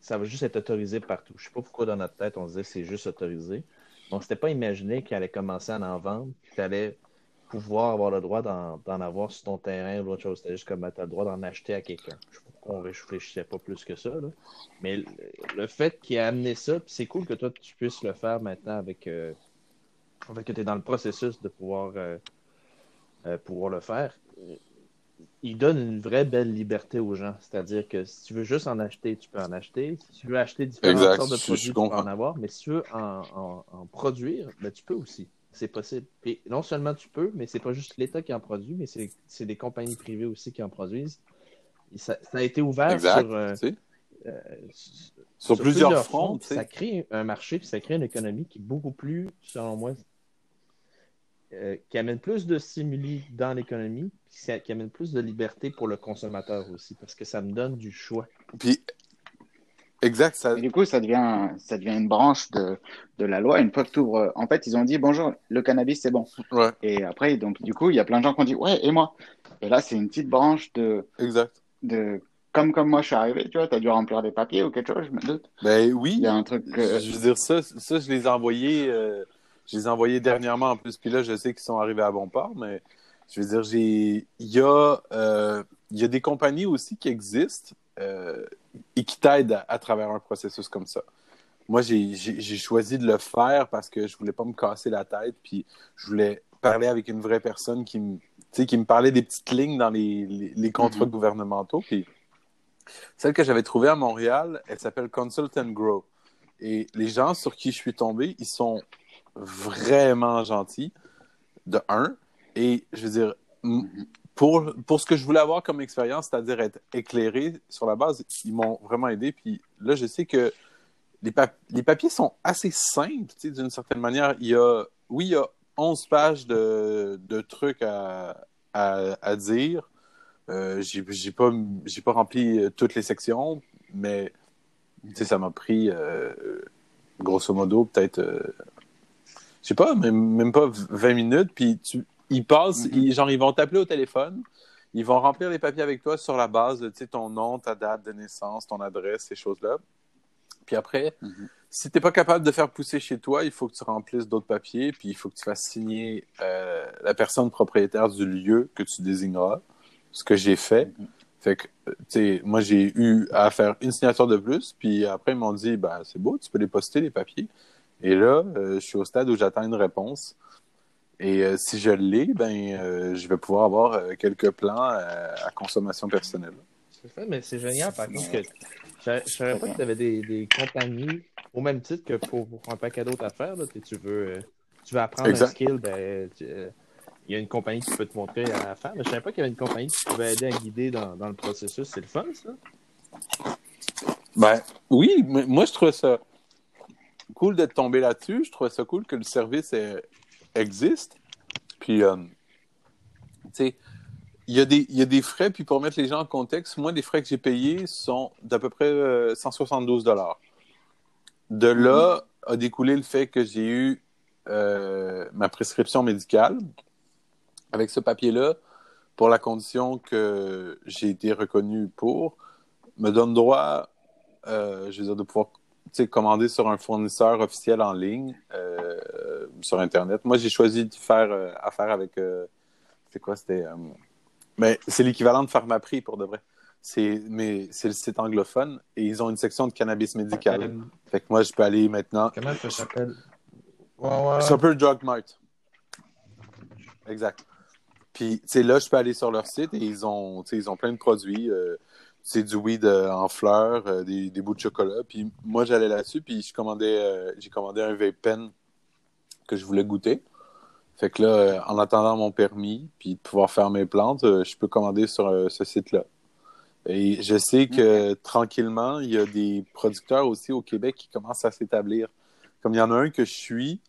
ça va juste être autorisé partout. Je sais pas pourquoi dans notre tête on se disait c'est juste autorisé. On s'était pas imaginé qu'il allait commencer à en vendre, qu'il allait pouvoir avoir le droit d'en avoir sur ton terrain ou autre chose. C'était juste comme tu as le droit d'en acheter à quelqu'un. Sais pas pourquoi on réfléchissait pas plus que ça. là. Mais le, le fait qu'il ait amené ça, c'est cool que toi tu puisses le faire maintenant avec, euh, avec que tu es dans le processus de pouvoir, euh, euh, pouvoir le faire. Il donne une vraie belle liberté aux gens. C'est-à-dire que si tu veux juste en acheter, tu peux en acheter. Si tu veux acheter différentes Exact. sortes de produits, tu peux en avoir. Mais si tu veux en, en- en produire, ben, tu peux aussi. C'est possible. Et non seulement tu peux, mais c'est pas juste l'État qui en produit, mais c'est c'est des compagnies privées aussi qui en produisent. Ça, ça a été ouvert Exact. sur, euh, euh, sur, plusieurs, fronts. Ça crée un marché, puis ça crée une économie qui est beaucoup plus, selon moi, euh, qui amène plus de stimuli dans l'économie, puis ça- qui amène plus de liberté pour le consommateur aussi, parce que ça me donne du choix. Puis, exact, ça, Et du coup, ça devient, ça devient une branche de, de la loi. Une fois que tu ouvres, en fait, ils ont dit bonjour, le cannabis, c'est bon. ouais, Et après, donc, du coup, il y a plein de gens qui ont dit ouais, et moi? Et là, c'est une petite branche de, exact. De, comme, comme moi, je suis arrivé, tu vois, tu as dû remplir des papiers ou quelque chose, je me doute. Ben oui, Il y a un truc Je veux dire, ça, ça je les ai envoyés, euh, je les ai envoyés dernièrement en plus. Puis là, je sais qu'ils sont arrivés à bon port, mais je veux dire, j'ai, il y a, euh, il y a des compagnies aussi qui existent euh, et qui t'aident à, à travers un processus comme ça. Moi, j'ai, choisi de le faire parce que je voulais pas me casser la tête, puis je voulais parler avec une vraie personne qui me, sais, qui me parlait des petites lignes dans les, les, les contrats Mhm. gouvernementaux. Puis celle que j'avais trouvée à Montréal, elle s'appelle Consult and Grow. Et les gens sur qui je suis tombé, ils sont vraiment gentils, de un. Et je veux dire, pour, pour ce que je voulais avoir comme expérience, c'est-à-dire être éclairé sur la base, ils m'ont vraiment aidé. Puis là, je sais que les, pap- les papiers sont assez simples, tu sais, d'une certaine manière. Il y a, oui, il y a 11 pages de, de trucs à, à, à dire. Euh, j'ai pas, rempli euh, toutes les sections, mais ça m'a pris, euh, grosso modo, peut-être, euh, je sais pas, même, même pas 20 minutes, puis tu, ils passent, Mhm. ils, genre, ils vont t'appeler au téléphone, ils vont remplir les papiers avec toi sur la base de, ton nom, ta date de naissance, ton adresse, ces choses-là. Puis après, Mhm. si t'es pas capable de faire pousser chez toi, il faut que tu remplisses d'autres papiers, puis il faut que tu fasses signer euh, la personne propriétaire du lieu que tu désigneras, ce que j'ai fait. Mhm. Fait que, euh, tu sais, moi, j'ai eu à faire une signature de plus, puis après, ils m'ont dit, ben, c'est beau, tu peux les poster, les papiers. Et là, euh, je suis au stade où j'attends une réponse. Et euh, si je l'ai, ben, euh, je vais pouvoir avoir euh, quelques plans euh, à consommation personnelle. C'est ça, mais c'est génial par contre que je je savais pas que tu avais des, des compagnies au même titre que pour, pour un paquet d'autres affaires. Là, tu, veux, euh, tu veux apprendre Exact. un skill, ben, tu- euh, il y a une compagnie qui peut te montrer à faire. Mais je savais pas qu'il y avait une compagnie qui pouvait aider à guider dans, dans le processus. C'est le fun, ça? Ben, oui, mais moi, je trouvais ça cool d'être tombé là-dessus. Je trouvais ça cool que le service euh, existe. Puis, euh, tu sais, il y, a des- il y a des frais, puis pour mettre les gens en contexte, moi, les frais que j'ai payés sont d'à peu près euh, 172 De là a découlé le fait que j'ai eu euh, ma prescription médicale avec ce papier-là pour la condition que j'ai été reconnu pour, me donne droit, euh, je veux dire, de pouvoir commander sur un fournisseur officiel en ligne euh, sur Internet. Moi, j'ai choisi de faire affaire avec. c'est quoi C'était. Mais c'est l'équivalent de Pharmaprix pour de vrai. C'est, mais c'est le site anglophone et ils ont une section de cannabis médical. Fait que moi, je peux aller maintenant. Comment ça s'appelle? Ouais, ouais. C'est un peu Drug Mart. Exact. Puis, tu sais, là, je peux aller sur leur site et ils ont, tu sais, ils ont plein de produits. euh, c'est du weed euh, en fleurs, euh, des, des bouts de chocolat. Puis moi, j'allais là-dessus, puis je commandais, euh, j'ai commandé un vape pen que je voulais goûter. Fait que là, euh, en attendant mon permis, puis de pouvoir faire mes plantes, euh, je peux commander sur euh, ce site-là. Et je sais que tranquillement, il y a des producteurs aussi au Québec qui commencent à s'établir. Comme il y en a un que je suis,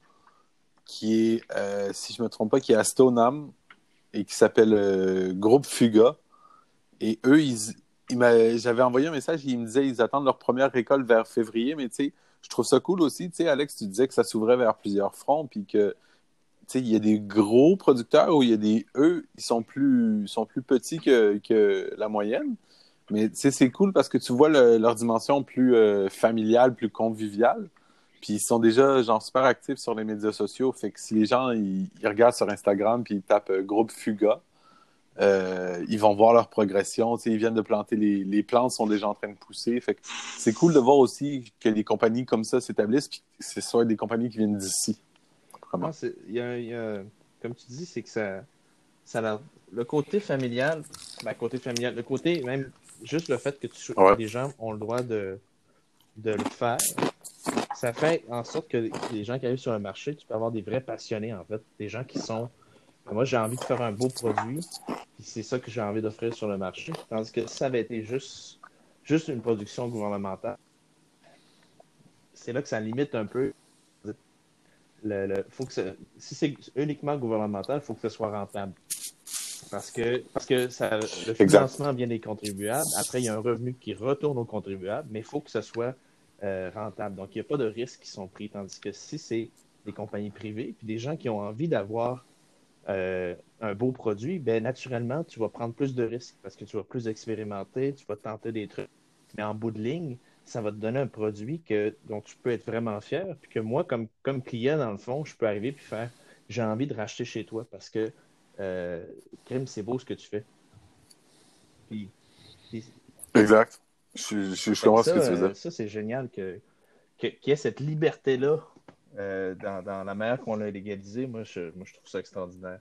qui est, euh, si je me trompe pas, qui est à Stoneham et qui s'appelle euh, Groupe Fuga. Et eux, ils, ils j'avais envoyé un message, ils me disaient qu'ils attendent leur première récolte vers février, mais tu sais, je trouve ça cool aussi. Tu sais, Alex, tu disais que ça s'ouvrait vers plusieurs fronts, puis que il y a des gros producteurs où il y a des. Eux, ils sont plus, petits que, la moyenne. Mais c'est cool parce que tu vois le- leur dimension plus euh, familiale, plus conviviale. Puis ils sont déjà genre super actifs sur les médias sociaux. Fait que si les gens ils, regardent sur Instagram puis ils tapent euh, groupe Fuga, euh, ils vont voir leur progression. Ils viennent de planter les, plantes sont déjà en train de pousser. Fait que c'est cool de voir aussi que des compagnies comme ça s'établissent puis ce soit des compagnies qui viennent d'ici. Non, y a- il y a- comme tu dis, c'est que ça, ça le côté familial, ben, côté familial, le côté même juste le fait que tu, Ouais. les gens ont le droit de, de le faire, ça fait en sorte que les gens qui arrivent sur un marché, tu peux avoir des vrais passionnés en fait, des gens qui sont, ben, moi j'ai envie de faire un beau produit, puis c'est ça que j'ai envie d'offrir sur le marché, tandis que ça avait été juste, juste une production gouvernementale, c'est là que ça limite un peu le, le- faut que si c'est uniquement gouvernemental, il faut que ce soit rentable. Parce que, parce que ça, le financement vient des contribuables. Après, il y a un revenu qui retourne aux contribuables, mais il faut que ce soit euh, rentable. Donc, il n'y a pas de risques qui sont pris. Tandis que si c'est des compagnies privées, puis des gens qui ont envie d'avoir euh, un beau produit, ben naturellement, tu vas prendre plus de risques parce que tu vas plus expérimenter, tu vas tenter des trucs. Mais en bout de ligne, ça va te donner un produit que, dont tu peux être vraiment fier. Puis que moi, comme, comme client, dans le fond, je peux arriver puis faire j'ai envie de racheter chez toi parce que euh, crime, c'est beau ce que tu fais. Puis, puis- Exact. Je, je, je comprends ce ça, que tu veux euh, dire. ça, c'est génial que, que- qu'il y ait cette liberté-là euh, dans, dans la manière qu'on l'a légalisé. Moi je, moi, je trouve ça extraordinaire.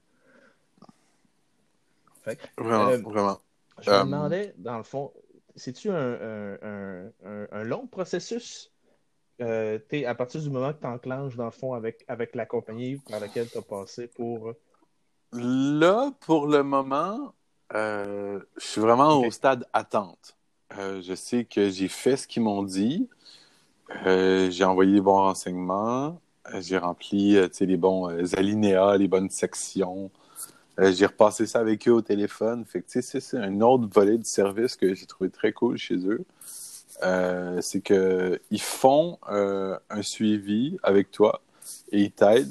Fait que, Vraiment, euh, vraiment. Je me demandais, dans le fond, c'est-tu un, un- un- long processus? Euh, à partir du moment que tu enclenches, dans le fond, avec, avec la compagnie par laquelle tu as passé pour. Là, pour le moment, euh, je suis vraiment au stade attente. Euh, je sais que j'ai fait ce qu'ils m'ont dit. Euh, j'ai envoyé les bons renseignements. Euh, j'ai rempli euh, les bons euh, alinéas, les bonnes sections. Euh, j'ai repassé ça avec eux au téléphone. Fait que, c'est- un autre volet du service que j'ai trouvé très cool chez eux. Euh, c'est qu'ils font euh, un suivi avec toi et ils t'aident.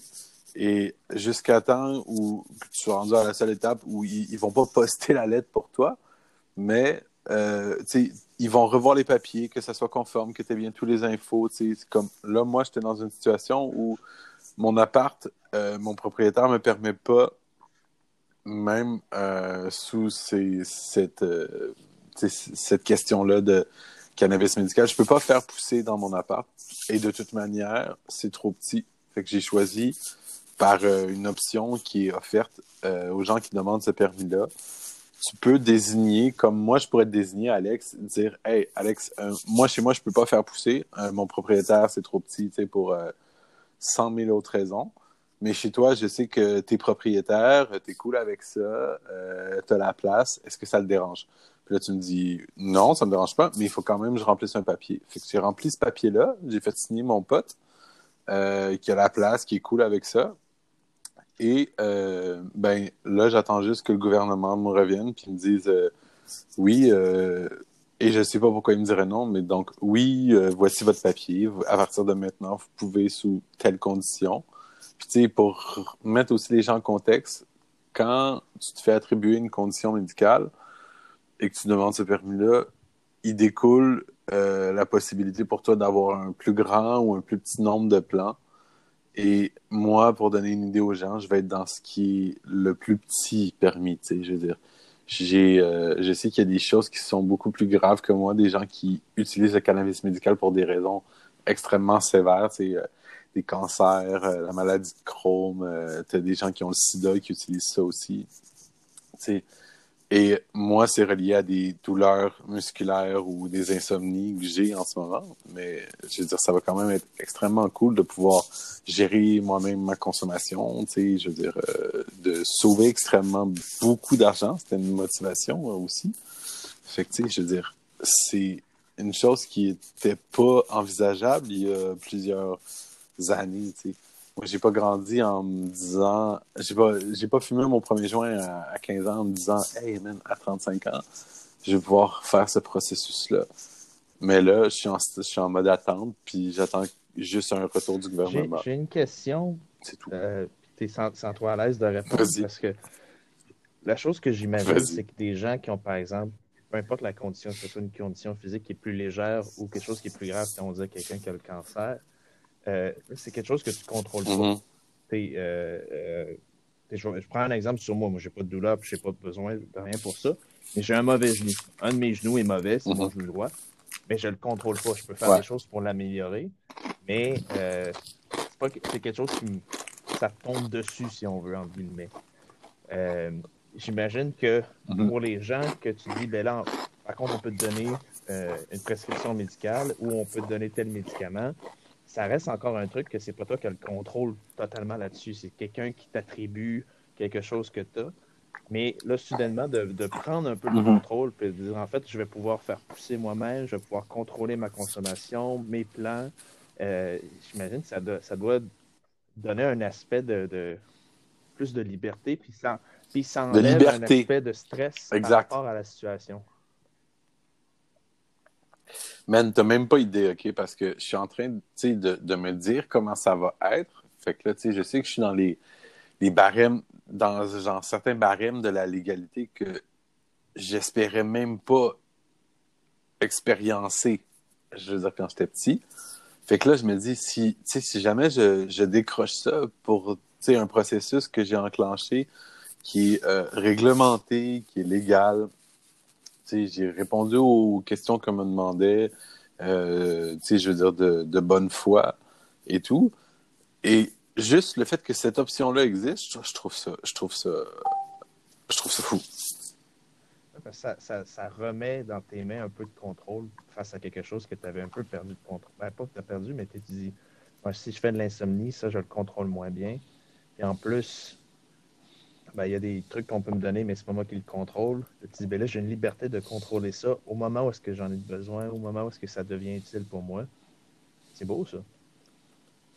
Et jusqu'à temps où tu sois rendu à la seule étape où ils, ils vont pas poster la lettre pour toi, mais ils vont revoir les papiers, que ça soit conforme, que tu aies bien tous les infos. Comme là, moi, j'étais dans une situation où mon appart, mon propriétaire me permet pas, même euh, sous ces- cette, euh, cette question-là de cannabis médical, je peux pas faire pousser dans mon appart. Et de toute manière, c'est trop petit. Fait que j'ai choisi par euh, une option qui est offerte euh, aux gens qui demandent ce permis-là. Tu peux désigner, comme moi, je pourrais te désigner, Alex, dire Hey, Alex, euh, moi, chez moi, je peux pas faire pousser. Mon propriétaire, c'est trop petit, pour euh, 100 000 autres raisons. Mais chez toi, je sais que tu es propriétaire, tu es cool avec ça, euh, tu as la place. Est-ce que ça te dérange? Puis là, tu me dis non, ça me dérange pas, mais il faut quand même que je remplisse un papier. Fait que j'ai rempli ce papier-là, j'ai fait signer mon pote euh, qui a la place, qui est cool avec ça. Et euh, ben là, j'attends juste que le gouvernement me revienne puis me dise euh, oui. et je sais pas pourquoi il me dirait non, mais donc oui, voici votre papier. À partir de maintenant, vous pouvez sous telles conditions. Pour mettre aussi les gens en contexte, quand tu te fais attribuer une condition médicale et que tu demandes ce permis-là, il découle euh, la possibilité pour toi d'avoir un plus grand ou un plus petit nombre de plans. Et moi, pour donner une idée aux gens, je vais être dans ce qui est le plus petit permis, tu sais, je veux dire. Euh, je sais qu'il y a des choses qui sont beaucoup plus graves que moi, des gens qui utilisent le cannabis médical pour des raisons extrêmement sévères, euh, des cancers, euh, la maladie de Crohn, euh, t'as des gens qui ont le sida qui utilisent ça aussi. Tu sais, et moi, c'est relié à des douleurs musculaires ou des insomnies que j'ai en ce moment. Mais je veux dire, ça va quand même être extrêmement cool de pouvoir gérer moi-même ma consommation. Tu sais, je veux dire, euh, de sauver extrêmement beaucoup d'argent. C'était une motivation aussi. Fait que, je veux dire, c'est une chose qui était pas envisageable il y a plusieurs années, tu sais. Moi, j'ai pas grandi en me disant, j'ai pas, j'ai pas fumé mon premier joint à, à 15 ans en me disant, hey man, à 35 ans, je vais pouvoir faire ce processus-là. Mais là, je suis en, je suis en mode attente, puis j'attends juste un retour du gouvernement. j'ai une question, C'est tout. euh, t'es sans, sans toi à l'aise de répondre, parce que la chose que j'imagine, c'est que des gens qui ont, par exemple, peu importe la condition, que ce soit une condition physique qui est plus légère ou quelque chose qui est plus grave, si on dit à quelqu'un qui a le cancer, euh, c'est quelque chose que tu contrôles pas. Mhm. T'sais, euh, euh, je, je prends un exemple sur moi. Moi, j'ai pas de douleur, puis j'ai pas besoin de rien pour ça. Mais j'ai un mauvais genou. Un de mes genoux est mauvais, c'est mon Mhm. genou droit. Mais je le contrôle pas. Je peux faire Ouais. des choses pour l'améliorer. Mais c'est pas que- c'est quelque chose qui me, ça tombe dessus, si on veut, entre guillemets. Euh, J'imagine que Mhm. pour les gens que tu dis, ben là, par contre, on peut te donner euh, une prescription médicale ou on peut te donner tel médicament ça reste encore un truc que c'est pas toi qui as le contrôle totalement là-dessus. C'est quelqu'un qui t'attribue quelque chose que tu as. Mais là, soudainement, de, de prendre un peu le Mhm. contrôle puis de dire en fait, je vais pouvoir faire pousser moi-même, je vais pouvoir contrôler ma consommation, mes plans. Euh, J'imagine que ça doit, ça doit donner un aspect de, de- plus de liberté, puis ça, puis ça De enlève un aspect de stress Exact. par rapport à la situation. Man, t'as même pas idée, OK? Parce que je suis en train de, de me dire comment ça va être. Fait que là, tu sais, je sais que je suis dans les, barèmes, dans genre, certains barèmes de la légalité que j'espérais même pas expériencer, je veux dire, quand j'étais petit. Fait que là, je me dis, si, si jamais je, décroche ça pour un processus que j'ai enclenché qui est euh, réglementé, qui est légal, j'ai répondu aux questions qu'on me demandait, euh, je veux dire, de, bonne foi et tout. Et juste le fait que cette option-là existe, je, trouve ça, je trouve ça, je trouve ça fou. Ça, remet dans tes mains un peu de contrôle face à quelque chose que tu avais un peu perdu de contrôle. Ben, pas que tu as perdu, mais tu te dis, Ouais, si je fais de l'insomnie, ça, je le contrôle moins bien. Et en plus, ben, il y a des trucs qu'on peut me donner, mais c'est pas moi qui le contrôle. Je te dis, ben là, j'ai une liberté de contrôler ça au moment où est-ce que j'en ai besoin, au moment où est-ce que ça devient utile pour moi. C'est beau, ça.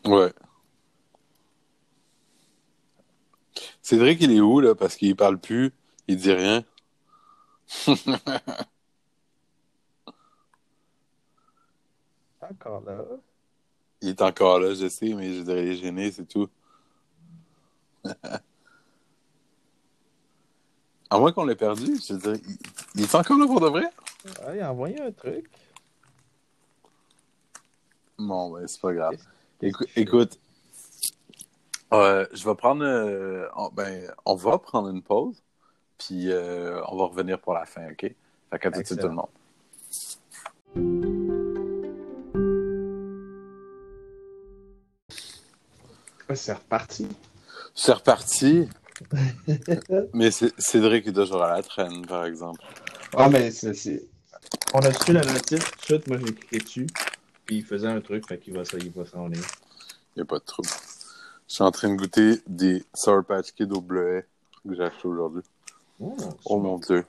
Ouais. Cédric, il est où, là? Parce qu'il parle plus, il dit rien. (laughs) Encore là. Il est encore là, je sais, mais je dirais, gêné, c'est tout. (laughs) À moins qu'on l'ait perdu, je veux dire, il, il est encore là pour de vrai? Ah, il a envoyé un truc. Bon, ben, c'est pas grave. Écou- écoute, euh, je vais prendre. euh, on- ben, on va prendre une pause, puis euh, on va revenir pour la fin, OK? Fait qu'à tout de suite, tout le monde. Ouais, c'est reparti. C'est reparti. (laughs) Mais c'est- Cédric est toujours à la traîne, par exemple. Ah, mais c'est. On a su la notice, tout de suite, moi j'ai cliqué dessus. Puis il faisait un truc, fait qu'il va, ça, il va s'en aller. Il n'y a pas de trouble. Je suis en train de goûter des Sour Patch Kids au bleuet que j'ai acheté aujourd'hui. Oh, Oh mon dieu.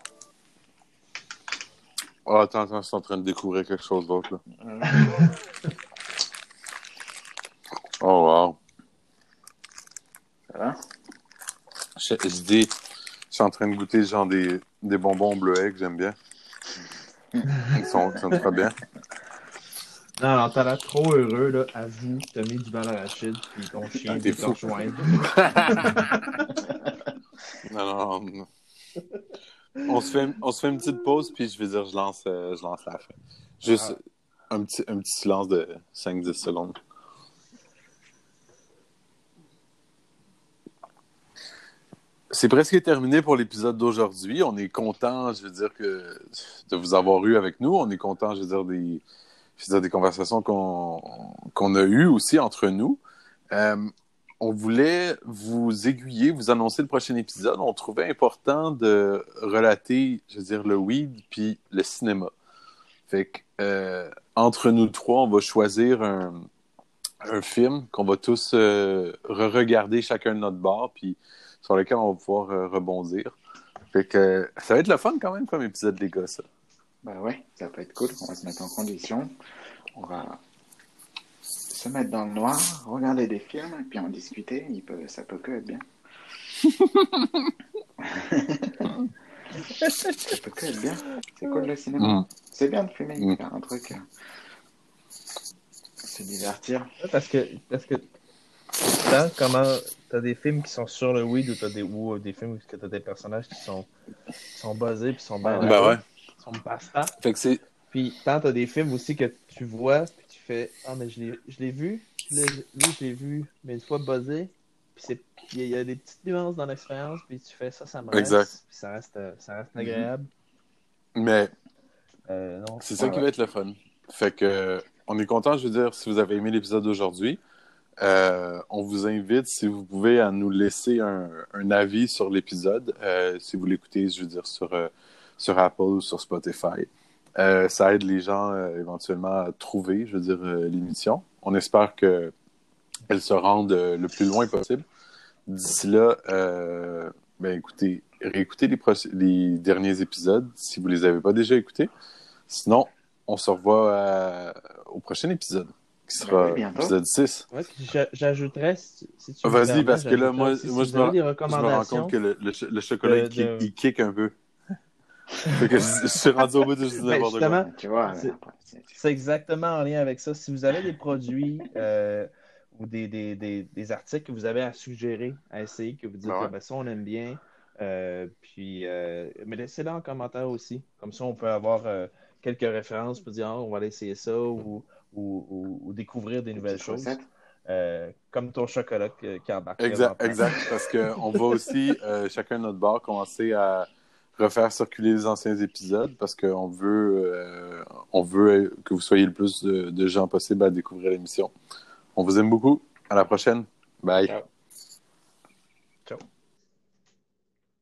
Oh, attends, attends, je suis en train de découvrir quelque chose d'autre, là. (laughs) Oh, wow. Ça va? Je, je dis, je suis en train de goûter genre des, des bonbons bleuets que j'aime bien. Ils sont, ils sont très bien. Non, non, t'as l'air trop heureux, là. Avoue, t'as mis du beurre arachide, puis ton chien Ah, t'es veut te rejoindre. (laughs) Non, non, non. On se, fait, on se fait une petite pause, puis je vais dire, je lance, euh, je lance la fin. Juste un, petit, un petit silence de 5-10 secondes. C'est presque terminé pour l'épisode d'aujourd'hui. On est content, je veux dire, de vous avoir eu avec nous. On est content, je veux dire, des, conversations qu'on a eues aussi entre nous. Euh, on voulait vous aiguiller, vous annoncer le prochain épisode. On trouvait important de relater, je veux dire, le weed puis le cinéma. Fait que, euh, entre nous trois, on va choisir un, un film qu'on va tous euh, re-regarder chacun de notre bord, puis sur lequel on va pouvoir euh, rebondir. Fait que ça va être le fun quand même comme épisode, les gars, ça. Bah ouais, ça peut être cool. On va se mettre en condition. On va se mettre dans le noir, regarder des films et puis en discuter. Il peut, ça peut que être bien. (laughs) ça peut que être bien. C'est cool le cinéma. Mm. C'est bien de fumer, Mm. faire un truc. euh, Se divertir. Parce que, parce que, comment t'as des films qui sont sur le weed ou t'as des, ou euh, des films où t'as des personnages qui sont, qui sont buzzés puis sont bien Ben ouais. qui sont basta. Fait que c'est. Puis tant t'as des films aussi que tu vois puis tu fais ah mais je l'ai je l'ai vu, je l'ai- lui je l'ai vu mais une fois buzzé puis c'est il y, a- il y a des petites nuances dans l'expérience puis tu fais ça ça me reste Exact. puis ça reste euh, ça reste agréable. Mais Euh, non. C'est ça qui va être le fun. Fait que euh, on est content, je veux dire, si vous avez aimé l'épisode d'aujourd'hui. Euh, on vous invite, si vous pouvez, à nous laisser un, avis sur l'épisode. euh, si vous l'écoutez, je veux dire, sur, euh, sur Apple ou sur Spotify. Ça aide les gens éventuellement à trouver, je veux dire, l'émission. On espère que elle se rende le plus loin possible. D'ici là, ben écoutez, réécoutez les, derniers épisodes si vous les avez pas déjà écoutés. Sinon, on se revoit au prochain épisode, qui sera oui, l'épisode 6. Ouais, puis j'a- j'ajouterais si, si tu Vas-y, parce que là, moi, moi je, vous me, rends compte que le, le, ch- le chocolat, de- il, kick, de- il kick un peu. fait que je, (laughs) je suis rendu au bout de juste n'importe quoi. justement, Tu vois, C'est- exactement en lien avec ça. Si vous avez des produits euh, ou des, des, des, des articles que vous avez à suggérer, à essayer, que vous dites, ouais. Ah, ben, ça, on aime bien, euh, puis, euh, mais laissez-le en commentaire aussi. Comme ça, on peut avoir euh, quelques références pour dire, Ah, on va aller essayer ça ou, ou, ou- ou découvrir des nouvelles choses. Euh, comme ton chocolat que- qui embarque. Exact, exact, parce qu'on va aussi, (laughs) euh, chacun de notre bar, commencer à refaire circuler les anciens épisodes parce qu'on veut, euh, on veut que vous soyez le plus de, de gens possible à découvrir l'émission. On vous aime beaucoup. À la prochaine. Bye. Ciao.